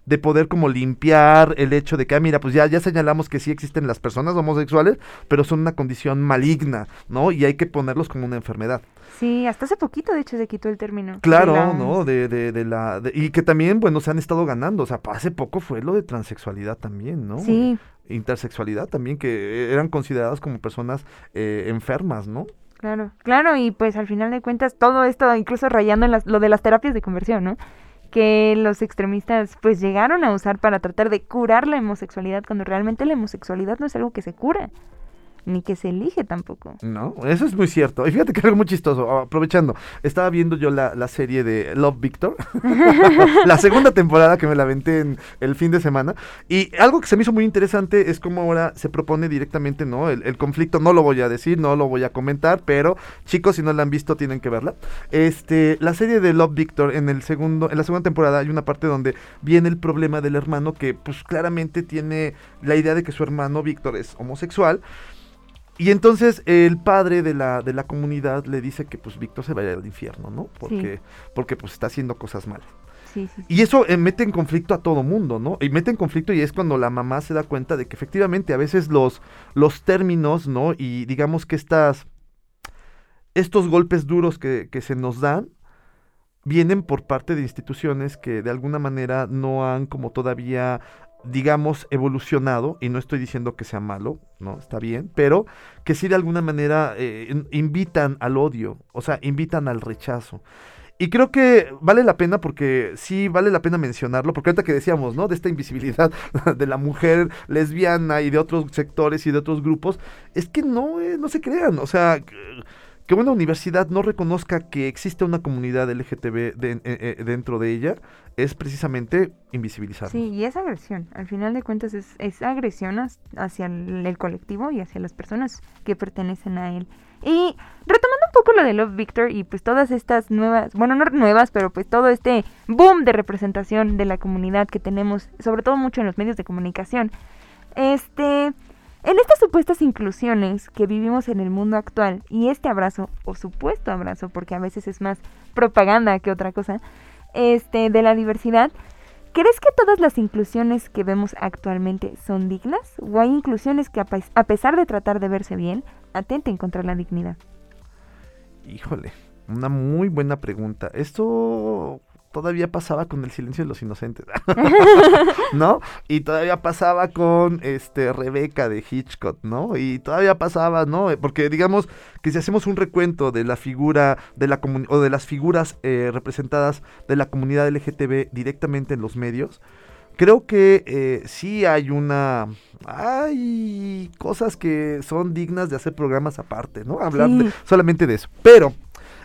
De poder como limpiar el hecho de que, ah, mira, pues ya, ya señalamos que sí existen las personas homosexuales, pero son una condición maligna, ¿no? Y hay que ponerlos como una enfermedad. Sí, hasta hace poquito, de hecho, se quitó el término. Claro, ¿no? De, de, de la... y que también, bueno, se han estado ganando. O sea, hace poco fue lo de transexualidad también, ¿no? Sí. Intersexualidad también, que eran consideradas como personas eh, enfermas, ¿no? Claro, claro, y pues al final de cuentas todo esto, incluso rayando en lo de las terapias de conversión, ¿no? Que los extremistas pues llegaron a usar para tratar de curar la homosexualidad cuando realmente la homosexualidad no es algo que se cura ni que se elige tampoco. No, eso es muy cierto. Y fíjate que algo muy chistoso, aprovechando, estaba viendo yo la, la serie de Love Victor, la segunda temporada que me la aventé en el fin de semana, y algo que se me hizo muy interesante es cómo ahora se propone directamente, ¿no? El, conflicto, no lo voy a decir, no lo voy a comentar, pero chicos, si no la han visto, tienen que verla. Este, la serie de Love Victor, en el segundo, en la segunda temporada hay una parte donde viene el problema del hermano que, pues claramente tiene la idea de que su hermano Víctor es homosexual. Y entonces el padre de la, de la comunidad le dice que pues Víctor se vaya al infierno, ¿no? Porque, porque pues está haciendo cosas malas. y eso eh, mete en conflicto a todo mundo, ¿no? Y mete en conflicto y es cuando la mamá se da cuenta de que efectivamente a veces los, los términos, ¿no? Y digamos que estas, estos golpes duros que, que se nos dan vienen por parte de instituciones que de alguna manera no han como todavía digamos, evolucionado, y no estoy diciendo que sea malo, no, está bien, pero que sí de alguna manera eh, invitan al odio, o sea, invitan al rechazo. Y creo que vale la pena porque sí vale la pena mencionarlo, porque ahorita que decíamos, ¿no? De esta invisibilidad de la mujer lesbiana y de otros sectores y de otros grupos, es que no, eh, no se crean, o sea una universidad no reconozca que existe una comunidad LGTB eh, eh, dentro de ella es precisamente invisibilizar. Sí, y es agresión. Al final de cuentas es, es agresión hacia el, colectivo y hacia las personas que pertenecen a él. Y retomando un poco lo de Love Victor y pues todas estas nuevas, bueno, no nuevas, pero pues todo este boom de representación de la comunidad que tenemos, sobre todo mucho en los medios de comunicación. Este, en estas supuestas inclusiones que vivimos en el mundo actual y este abrazo, o supuesto abrazo, porque a veces es más propaganda que otra cosa, este, de la diversidad, ¿crees que todas las inclusiones que vemos actualmente son dignas? ¿O hay inclusiones que a pesar de tratar de verse bien, atenten contra la dignidad? Híjole, una muy buena pregunta. Esto todavía pasaba con el silencio de los inocentes, ¿no? Y todavía pasaba con este Rebeca de Hitchcock, ¿no? Y todavía pasaba, ¿no? Porque digamos que si hacemos un recuento de la figura de la o de las figuras eh, representadas de la comunidad LGTB directamente en los medios, creo que eh, sí hay una hay cosas que son dignas de hacer programas aparte, ¿no? Hablar solamente de eso. Pero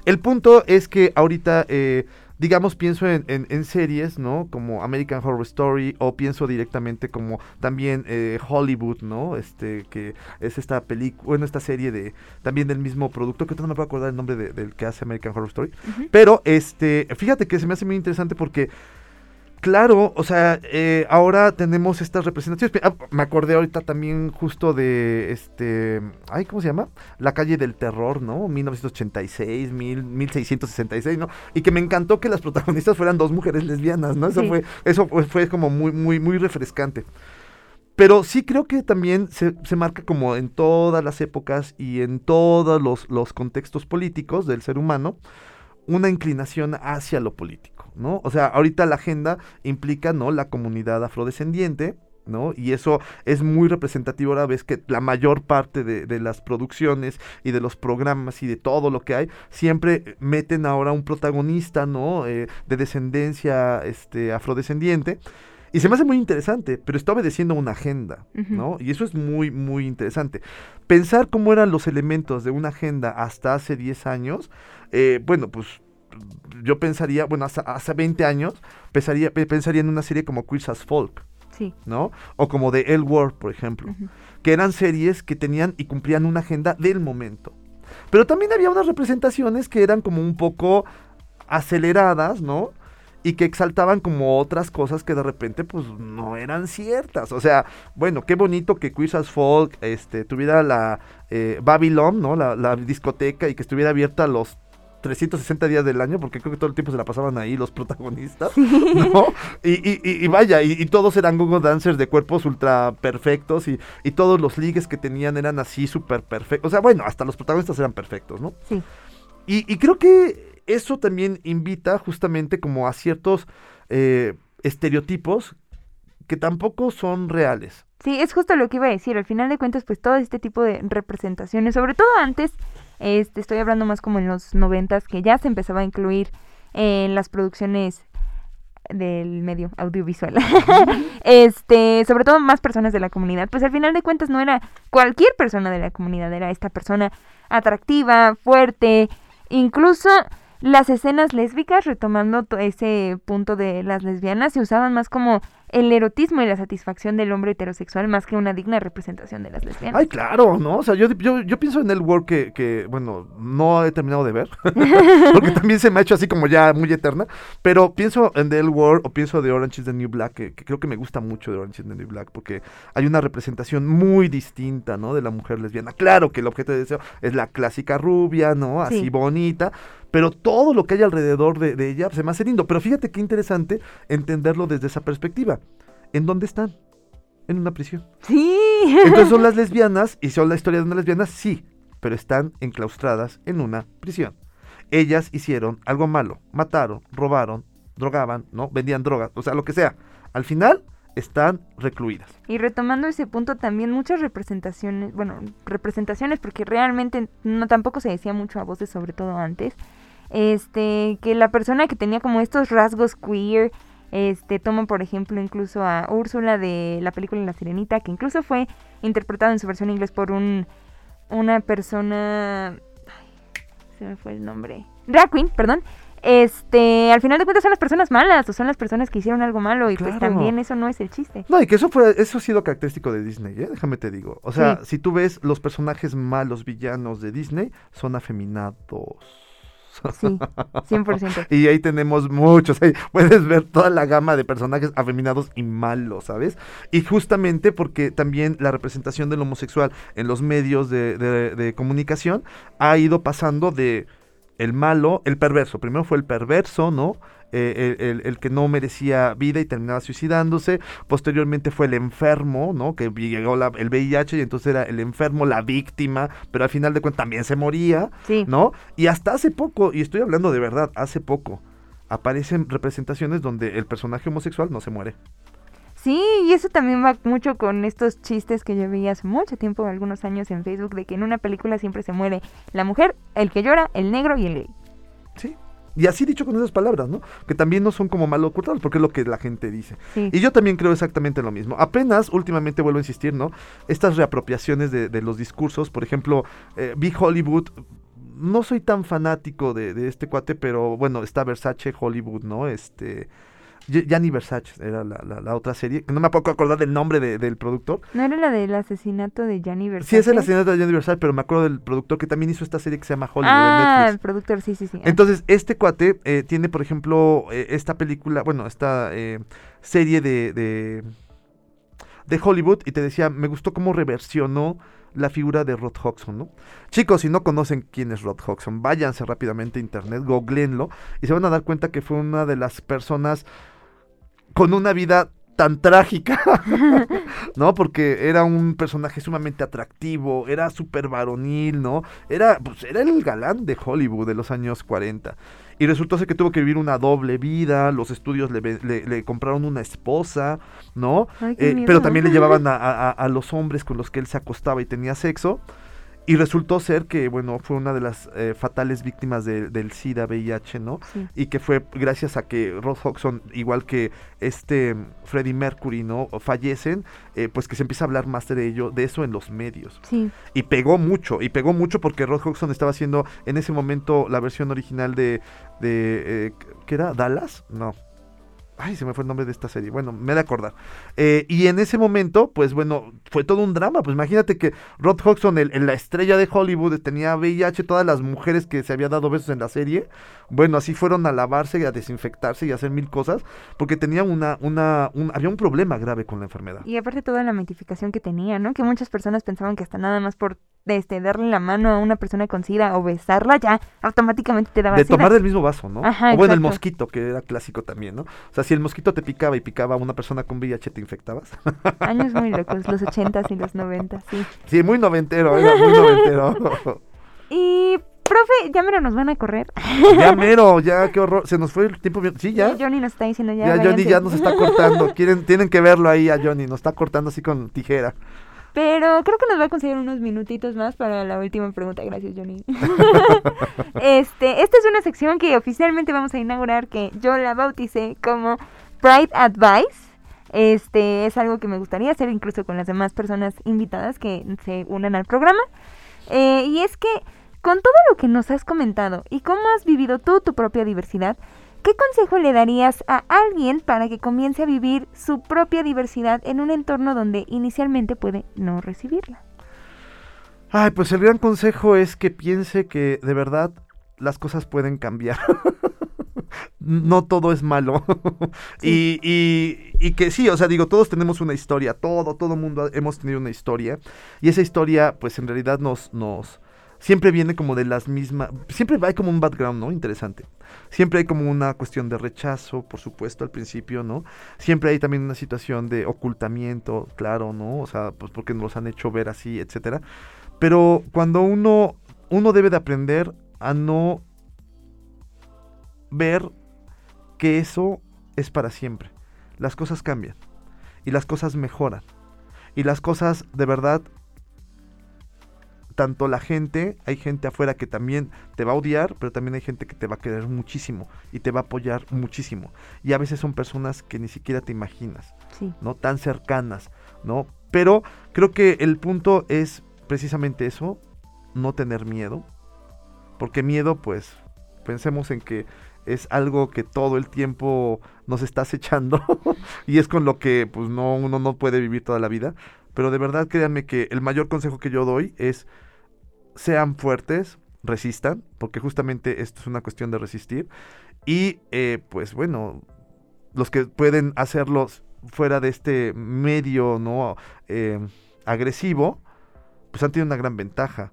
el punto es que ahorita eh, digamos, pienso en, en, series, ¿no? Como American Horror Story o pienso directamente como también eh, Hollywood, ¿no? Este, que es esta película, bueno, esta serie de, también del mismo producto, que no me puedo acordar el nombre del que hace American Horror Story, pero este, fíjate que se me hace muy interesante porque Claro, o sea, eh, ahora tenemos estas representaciones. Ah, me acordé ahorita también justo de este, ay, ¿cómo se llama? La calle del terror, ¿no? 1986, 1666, ¿no? Y que me encantó que las protagonistas fueran dos mujeres lesbianas, ¿no? Eso fue, eso fue como muy, muy, muy refrescante. Pero sí creo que también se, se, marca como en todas las épocas y en todos los, los contextos políticos del ser humano una inclinación hacia lo político. ¿No? O sea, ahorita la agenda implica, ¿no? La comunidad afrodescendiente, ¿no? Y eso es muy representativo ahora ves que la mayor parte de, de, las producciones y de los programas y de todo lo que hay, siempre meten ahora un protagonista, ¿no? Eh, de descendencia este, afrodescendiente. Y se me hace muy interesante, pero está obedeciendo una agenda, ¿no? Y eso es muy, muy interesante. Pensar cómo eran los elementos de una agenda hasta hace 10 años, eh, bueno, pues yo pensaría, bueno, hasta hace 20 años, pensaría, pensaría en una serie como Queers as Folk, Sí. ¿no? O como de El World, por ejemplo, que eran series que tenían y cumplían una agenda del momento. Pero también había unas representaciones que eran como un poco aceleradas, ¿no? Y que exaltaban como otras cosas que de repente pues no eran ciertas. O sea, bueno, qué bonito que Queers as Folk este, tuviera la eh, Babylon, ¿no? La, la discoteca y que estuviera abierta los 360 días del año, porque creo que todo el tiempo se la pasaban ahí los protagonistas, ¿no? Y, y, y, vaya, y, todos eran Google Dancers de cuerpos ultra perfectos y, todos los ligues que tenían eran así súper perfectos. O sea, bueno, hasta los protagonistas eran perfectos, ¿no? Sí. Y, creo que eso también invita justamente como a ciertos eh, estereotipos que tampoco son reales. Sí, es justo lo que iba a decir. Al final de cuentas, pues todo este tipo de representaciones, sobre todo antes, este, estoy hablando más como en los noventas, que ya se empezaba a incluir en las producciones del medio audiovisual. este, sobre todo más personas de la comunidad. Pues al final de cuentas no era cualquier persona de la comunidad, era esta persona atractiva, fuerte, incluso las escenas lésbicas, retomando ese punto de las lesbianas, se usaban más como el erotismo y la satisfacción del hombre heterosexual más que una digna representación de las lesbianas. Ay, claro, ¿no? O sea, yo, yo, yo pienso en el World que, que, bueno, no he terminado de ver, porque también se me ha hecho así como ya muy eterna, pero pienso en The World o pienso de Orange is the New Black, que, creo que me gusta mucho de Orange is the New Black, porque hay una representación muy distinta, ¿no? De la mujer lesbiana. Claro que el objeto de deseo es la clásica rubia, ¿no? Así bonita, pero todo lo que hay alrededor de, de, ella se me hace lindo. Pero fíjate qué interesante entenderlo desde esa perspectiva. ¿En dónde están? En una prisión. Sí. Entonces son las lesbianas, y son la historia de una lesbiana, sí, pero están enclaustradas en una prisión. Ellas hicieron algo malo, mataron, robaron, drogaban, ¿no? Vendían drogas, o sea, lo que sea. Al final están recluidas. Y retomando ese punto también muchas representaciones, bueno, representaciones porque realmente no tampoco se decía mucho a voces sobre todo antes, este, que la persona que tenía como estos rasgos queer, este, toma por ejemplo incluso a Úrsula de la película La Sirenita, que incluso fue interpretado en su versión inglés por un, una persona, ay, se me fue el nombre, drag queen, perdón, este, al final de cuentas son las personas malas o son las personas que hicieron algo malo y pues también eso no es el chiste. No, y que eso fue, eso ha sido característico de Disney, ¿eh? déjame te digo. O sea, si tú ves los personajes malos villanos de Disney, son afeminados. Sí, 100%. y ahí tenemos muchos. Puedes ver toda la gama de personajes afeminados y malos, ¿sabes? Y justamente porque también la representación del homosexual en los medios de comunicación ha ido pasando de el malo, el perverso. Primero fue el perverso, ¿no? Eh, el, que no merecía vida y terminaba suicidándose. Posteriormente fue el enfermo, ¿no? Que llegó el VIH y entonces era el enfermo, la víctima, pero al final de cuentas también se moría, ¿no? Y hasta hace poco, y estoy hablando de verdad, hace poco, aparecen representaciones donde el personaje homosexual no se muere. Sí, y eso también va mucho con estos chistes que yo veía hace mucho tiempo, algunos años en Facebook, de que en una película siempre se muere la mujer, el que llora, el negro y el gay. Sí. Y así dicho con esas palabras, ¿no? Que también no son como mal ocultados, porque es lo que la gente dice. Y yo también creo exactamente lo mismo. Apenas, últimamente vuelvo a insistir, ¿no? Estas reapropiaciones de, los discursos, por ejemplo, eh, vi Hollywood, no soy tan fanático de, de, este cuate, pero bueno, está Versace Hollywood, ¿no? Este, Gianni Versace era la, la, otra serie, que no me puedo acordar del nombre del productor. ¿No era la del asesinato de Gianni Versace? Sí, es el asesinato de Gianni Versace, pero me acuerdo del productor que también hizo esta serie que se llama Hollywood ah, el productor, sí, sí, sí. Entonces, este cuate eh, tiene, por ejemplo, eh, esta película, bueno, esta eh, serie de, de, de Hollywood, y te decía, me gustó cómo reversionó la figura de Rod Hodgson, ¿no? Chicos, si no conocen quién es Rod Hodgson, váyanse rápidamente a internet, googleenlo y se van a dar cuenta que fue una de las personas con una vida tan trágica, ¿no? Porque era un personaje sumamente atractivo, era súper varonil, ¿no? Era, pues, era el galán de Hollywood de los años 40. Y resultó ser que tuvo que vivir una doble vida, los estudios le, ve- le- le compraron una esposa, ¿no? Ay, Eh, pero también le llevaban a, a- a los hombres con los que él se acostaba y tenía sexo. Y resultó ser que, bueno, fue una de las eh, fatales víctimas de- del SIDA, VIH, ¿no? Sí. Y que fue gracias a que Ross Hodgson, igual que este mm, Freddie Mercury, ¿no? Fallecen, eh, pues que se empieza a hablar más de ello, de eso en los medios. Sí. Y pegó mucho, y pegó mucho porque Ross Hodgson estaba haciendo en ese momento la versión original de, de eh, ¿qué era? ¿Dallas? No. Ay, se me fue el nombre de esta serie. Bueno, me he de acordar. Eh, y en ese momento, pues bueno, fue todo un drama. Pues imagínate que Rod Hodgson, el, la estrella de Hollywood, tenía VIH, todas las mujeres que se había dado besos en la serie. Bueno, así fueron a lavarse y a desinfectarse y a hacer mil cosas, porque tenía una, una, un- había un problema grave con la enfermedad. Y aparte toda la mitificación que tenía, ¿no? Que muchas personas pensaban que hasta nada más por este, darle la mano a una persona con SIDA o besarla ya automáticamente te daba De SIDA. tomar del mismo vaso, ¿no? Ajá, o bueno, el mosquito, que era clásico también, ¿no? O sea, si el mosquito te picaba y picaba a una persona con VIH, ¿te infectabas? Años muy locos, los ochentas y los noventas, sí. sí, muy noventero, era muy noventero. Y, profe, ya mero nos van a correr. ya mero, ya, qué horror. Se nos fue el tiempo. Sí, ya. Johnny nos está diciendo ya. Ya Johnny váyanse. ya nos está cortando. Quieren, tienen que verlo ahí a Johnny. Nos está cortando así con tijera. Pero creo que nos va a conseguir unos minutitos más para la última pregunta. Gracias, Johnny. este, esta es una sección que oficialmente vamos a inaugurar que yo la bauticé como Pride Advice. Este es algo que me gustaría hacer incluso con las demás personas invitadas que se unan al programa. Eh, y es que con todo lo que nos has comentado y cómo has vivido tú tu propia diversidad, ¿qué consejo le darías a alguien para que comience a vivir su propia diversidad en un entorno donde inicialmente puede no recibirla? Ay, pues el gran consejo es que piense que de verdad las cosas pueden cambiar. no todo es malo. y, y, y que sí, o sea, digo, todos tenemos una historia, todo, todo mundo hemos tenido una historia. Y esa historia, pues en realidad nos, nos, siempre viene como de las mismas, siempre hay como un background, ¿no? Interesante. Siempre hay como una cuestión de rechazo, por supuesto, al principio, ¿no? Siempre hay también una situación de ocultamiento, claro, ¿no? O sea, pues porque nos han hecho ver así, etcétera. Pero cuando uno, uno debe de aprender a no ver que eso es para siempre. Las cosas cambian y las cosas mejoran. Y las cosas de verdad, tanto la gente, hay gente afuera que también te va a odiar, pero también hay gente que te va a querer muchísimo y te va a apoyar muchísimo. Y a veces son personas que ni siquiera te imaginas. Sí. ¿no? Tan cercanas, ¿no? Pero creo que el punto es precisamente eso, no tener miedo, porque miedo, pues, pensemos en que es algo que todo el tiempo nos está acechando y es con lo que, pues, no, uno no puede vivir toda la vida. Pero de verdad, créanme que el mayor consejo que yo doy es sean fuertes, resistan, porque justamente esto es una cuestión de resistir. Y, eh, pues, bueno, los que pueden hacerlos fuera de este medio no Eh, agresivo, pues han tenido una gran ventaja.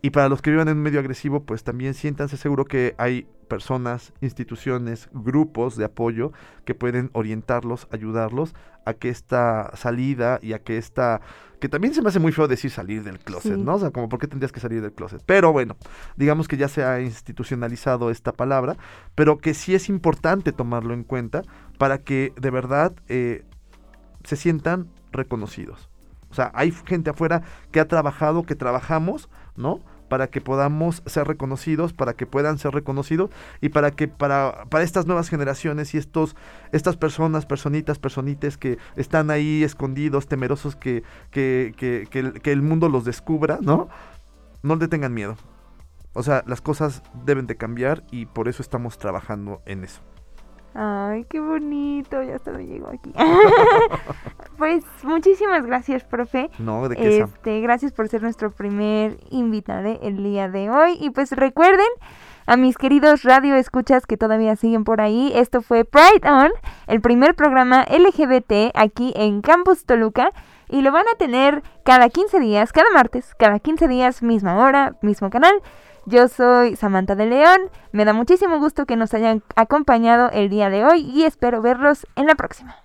Y para los que vivan en un medio agresivo, pues también siéntanse seguro que hay personas, instituciones, grupos de apoyo que pueden orientarlos, ayudarlos a que esta salida y a que esta... Que también se me hace muy feo decir salir del closet, Sí. ¿no? O sea, como por qué tendrías que salir del closet. Pero bueno, digamos que ya se ha institucionalizado esta palabra, pero que sí es importante tomarlo en cuenta para que de verdad eh, se sientan reconocidos. O sea, hay gente afuera que ha trabajado, que trabajamos, ¿no? Para que podamos ser reconocidos, para que puedan ser reconocidos y para que para, para estas nuevas generaciones y estos, estas personas, personitas, personites que están ahí escondidos, temerosos que, que, que, que el, que el mundo los descubra, ¿no? No le tengan miedo. O sea, las cosas deben de cambiar y por eso estamos trabajando en eso. Ay, qué bonito, ya hasta me llegó aquí. pues muchísimas gracias, profe. No, de qué? Este, gracias por ser nuestro primer invitado el día de hoy. Y pues recuerden a mis queridos radio escuchas que todavía siguen por ahí. Esto fue Pride On, el primer programa LGBT aquí en Campus Toluca. Y lo van a tener cada 15 días, cada martes, cada 15 días, misma hora, mismo canal. Yo soy Samantha de León. Me da muchísimo gusto que nos hayan acompañado el día de hoy y espero verlos en la próxima.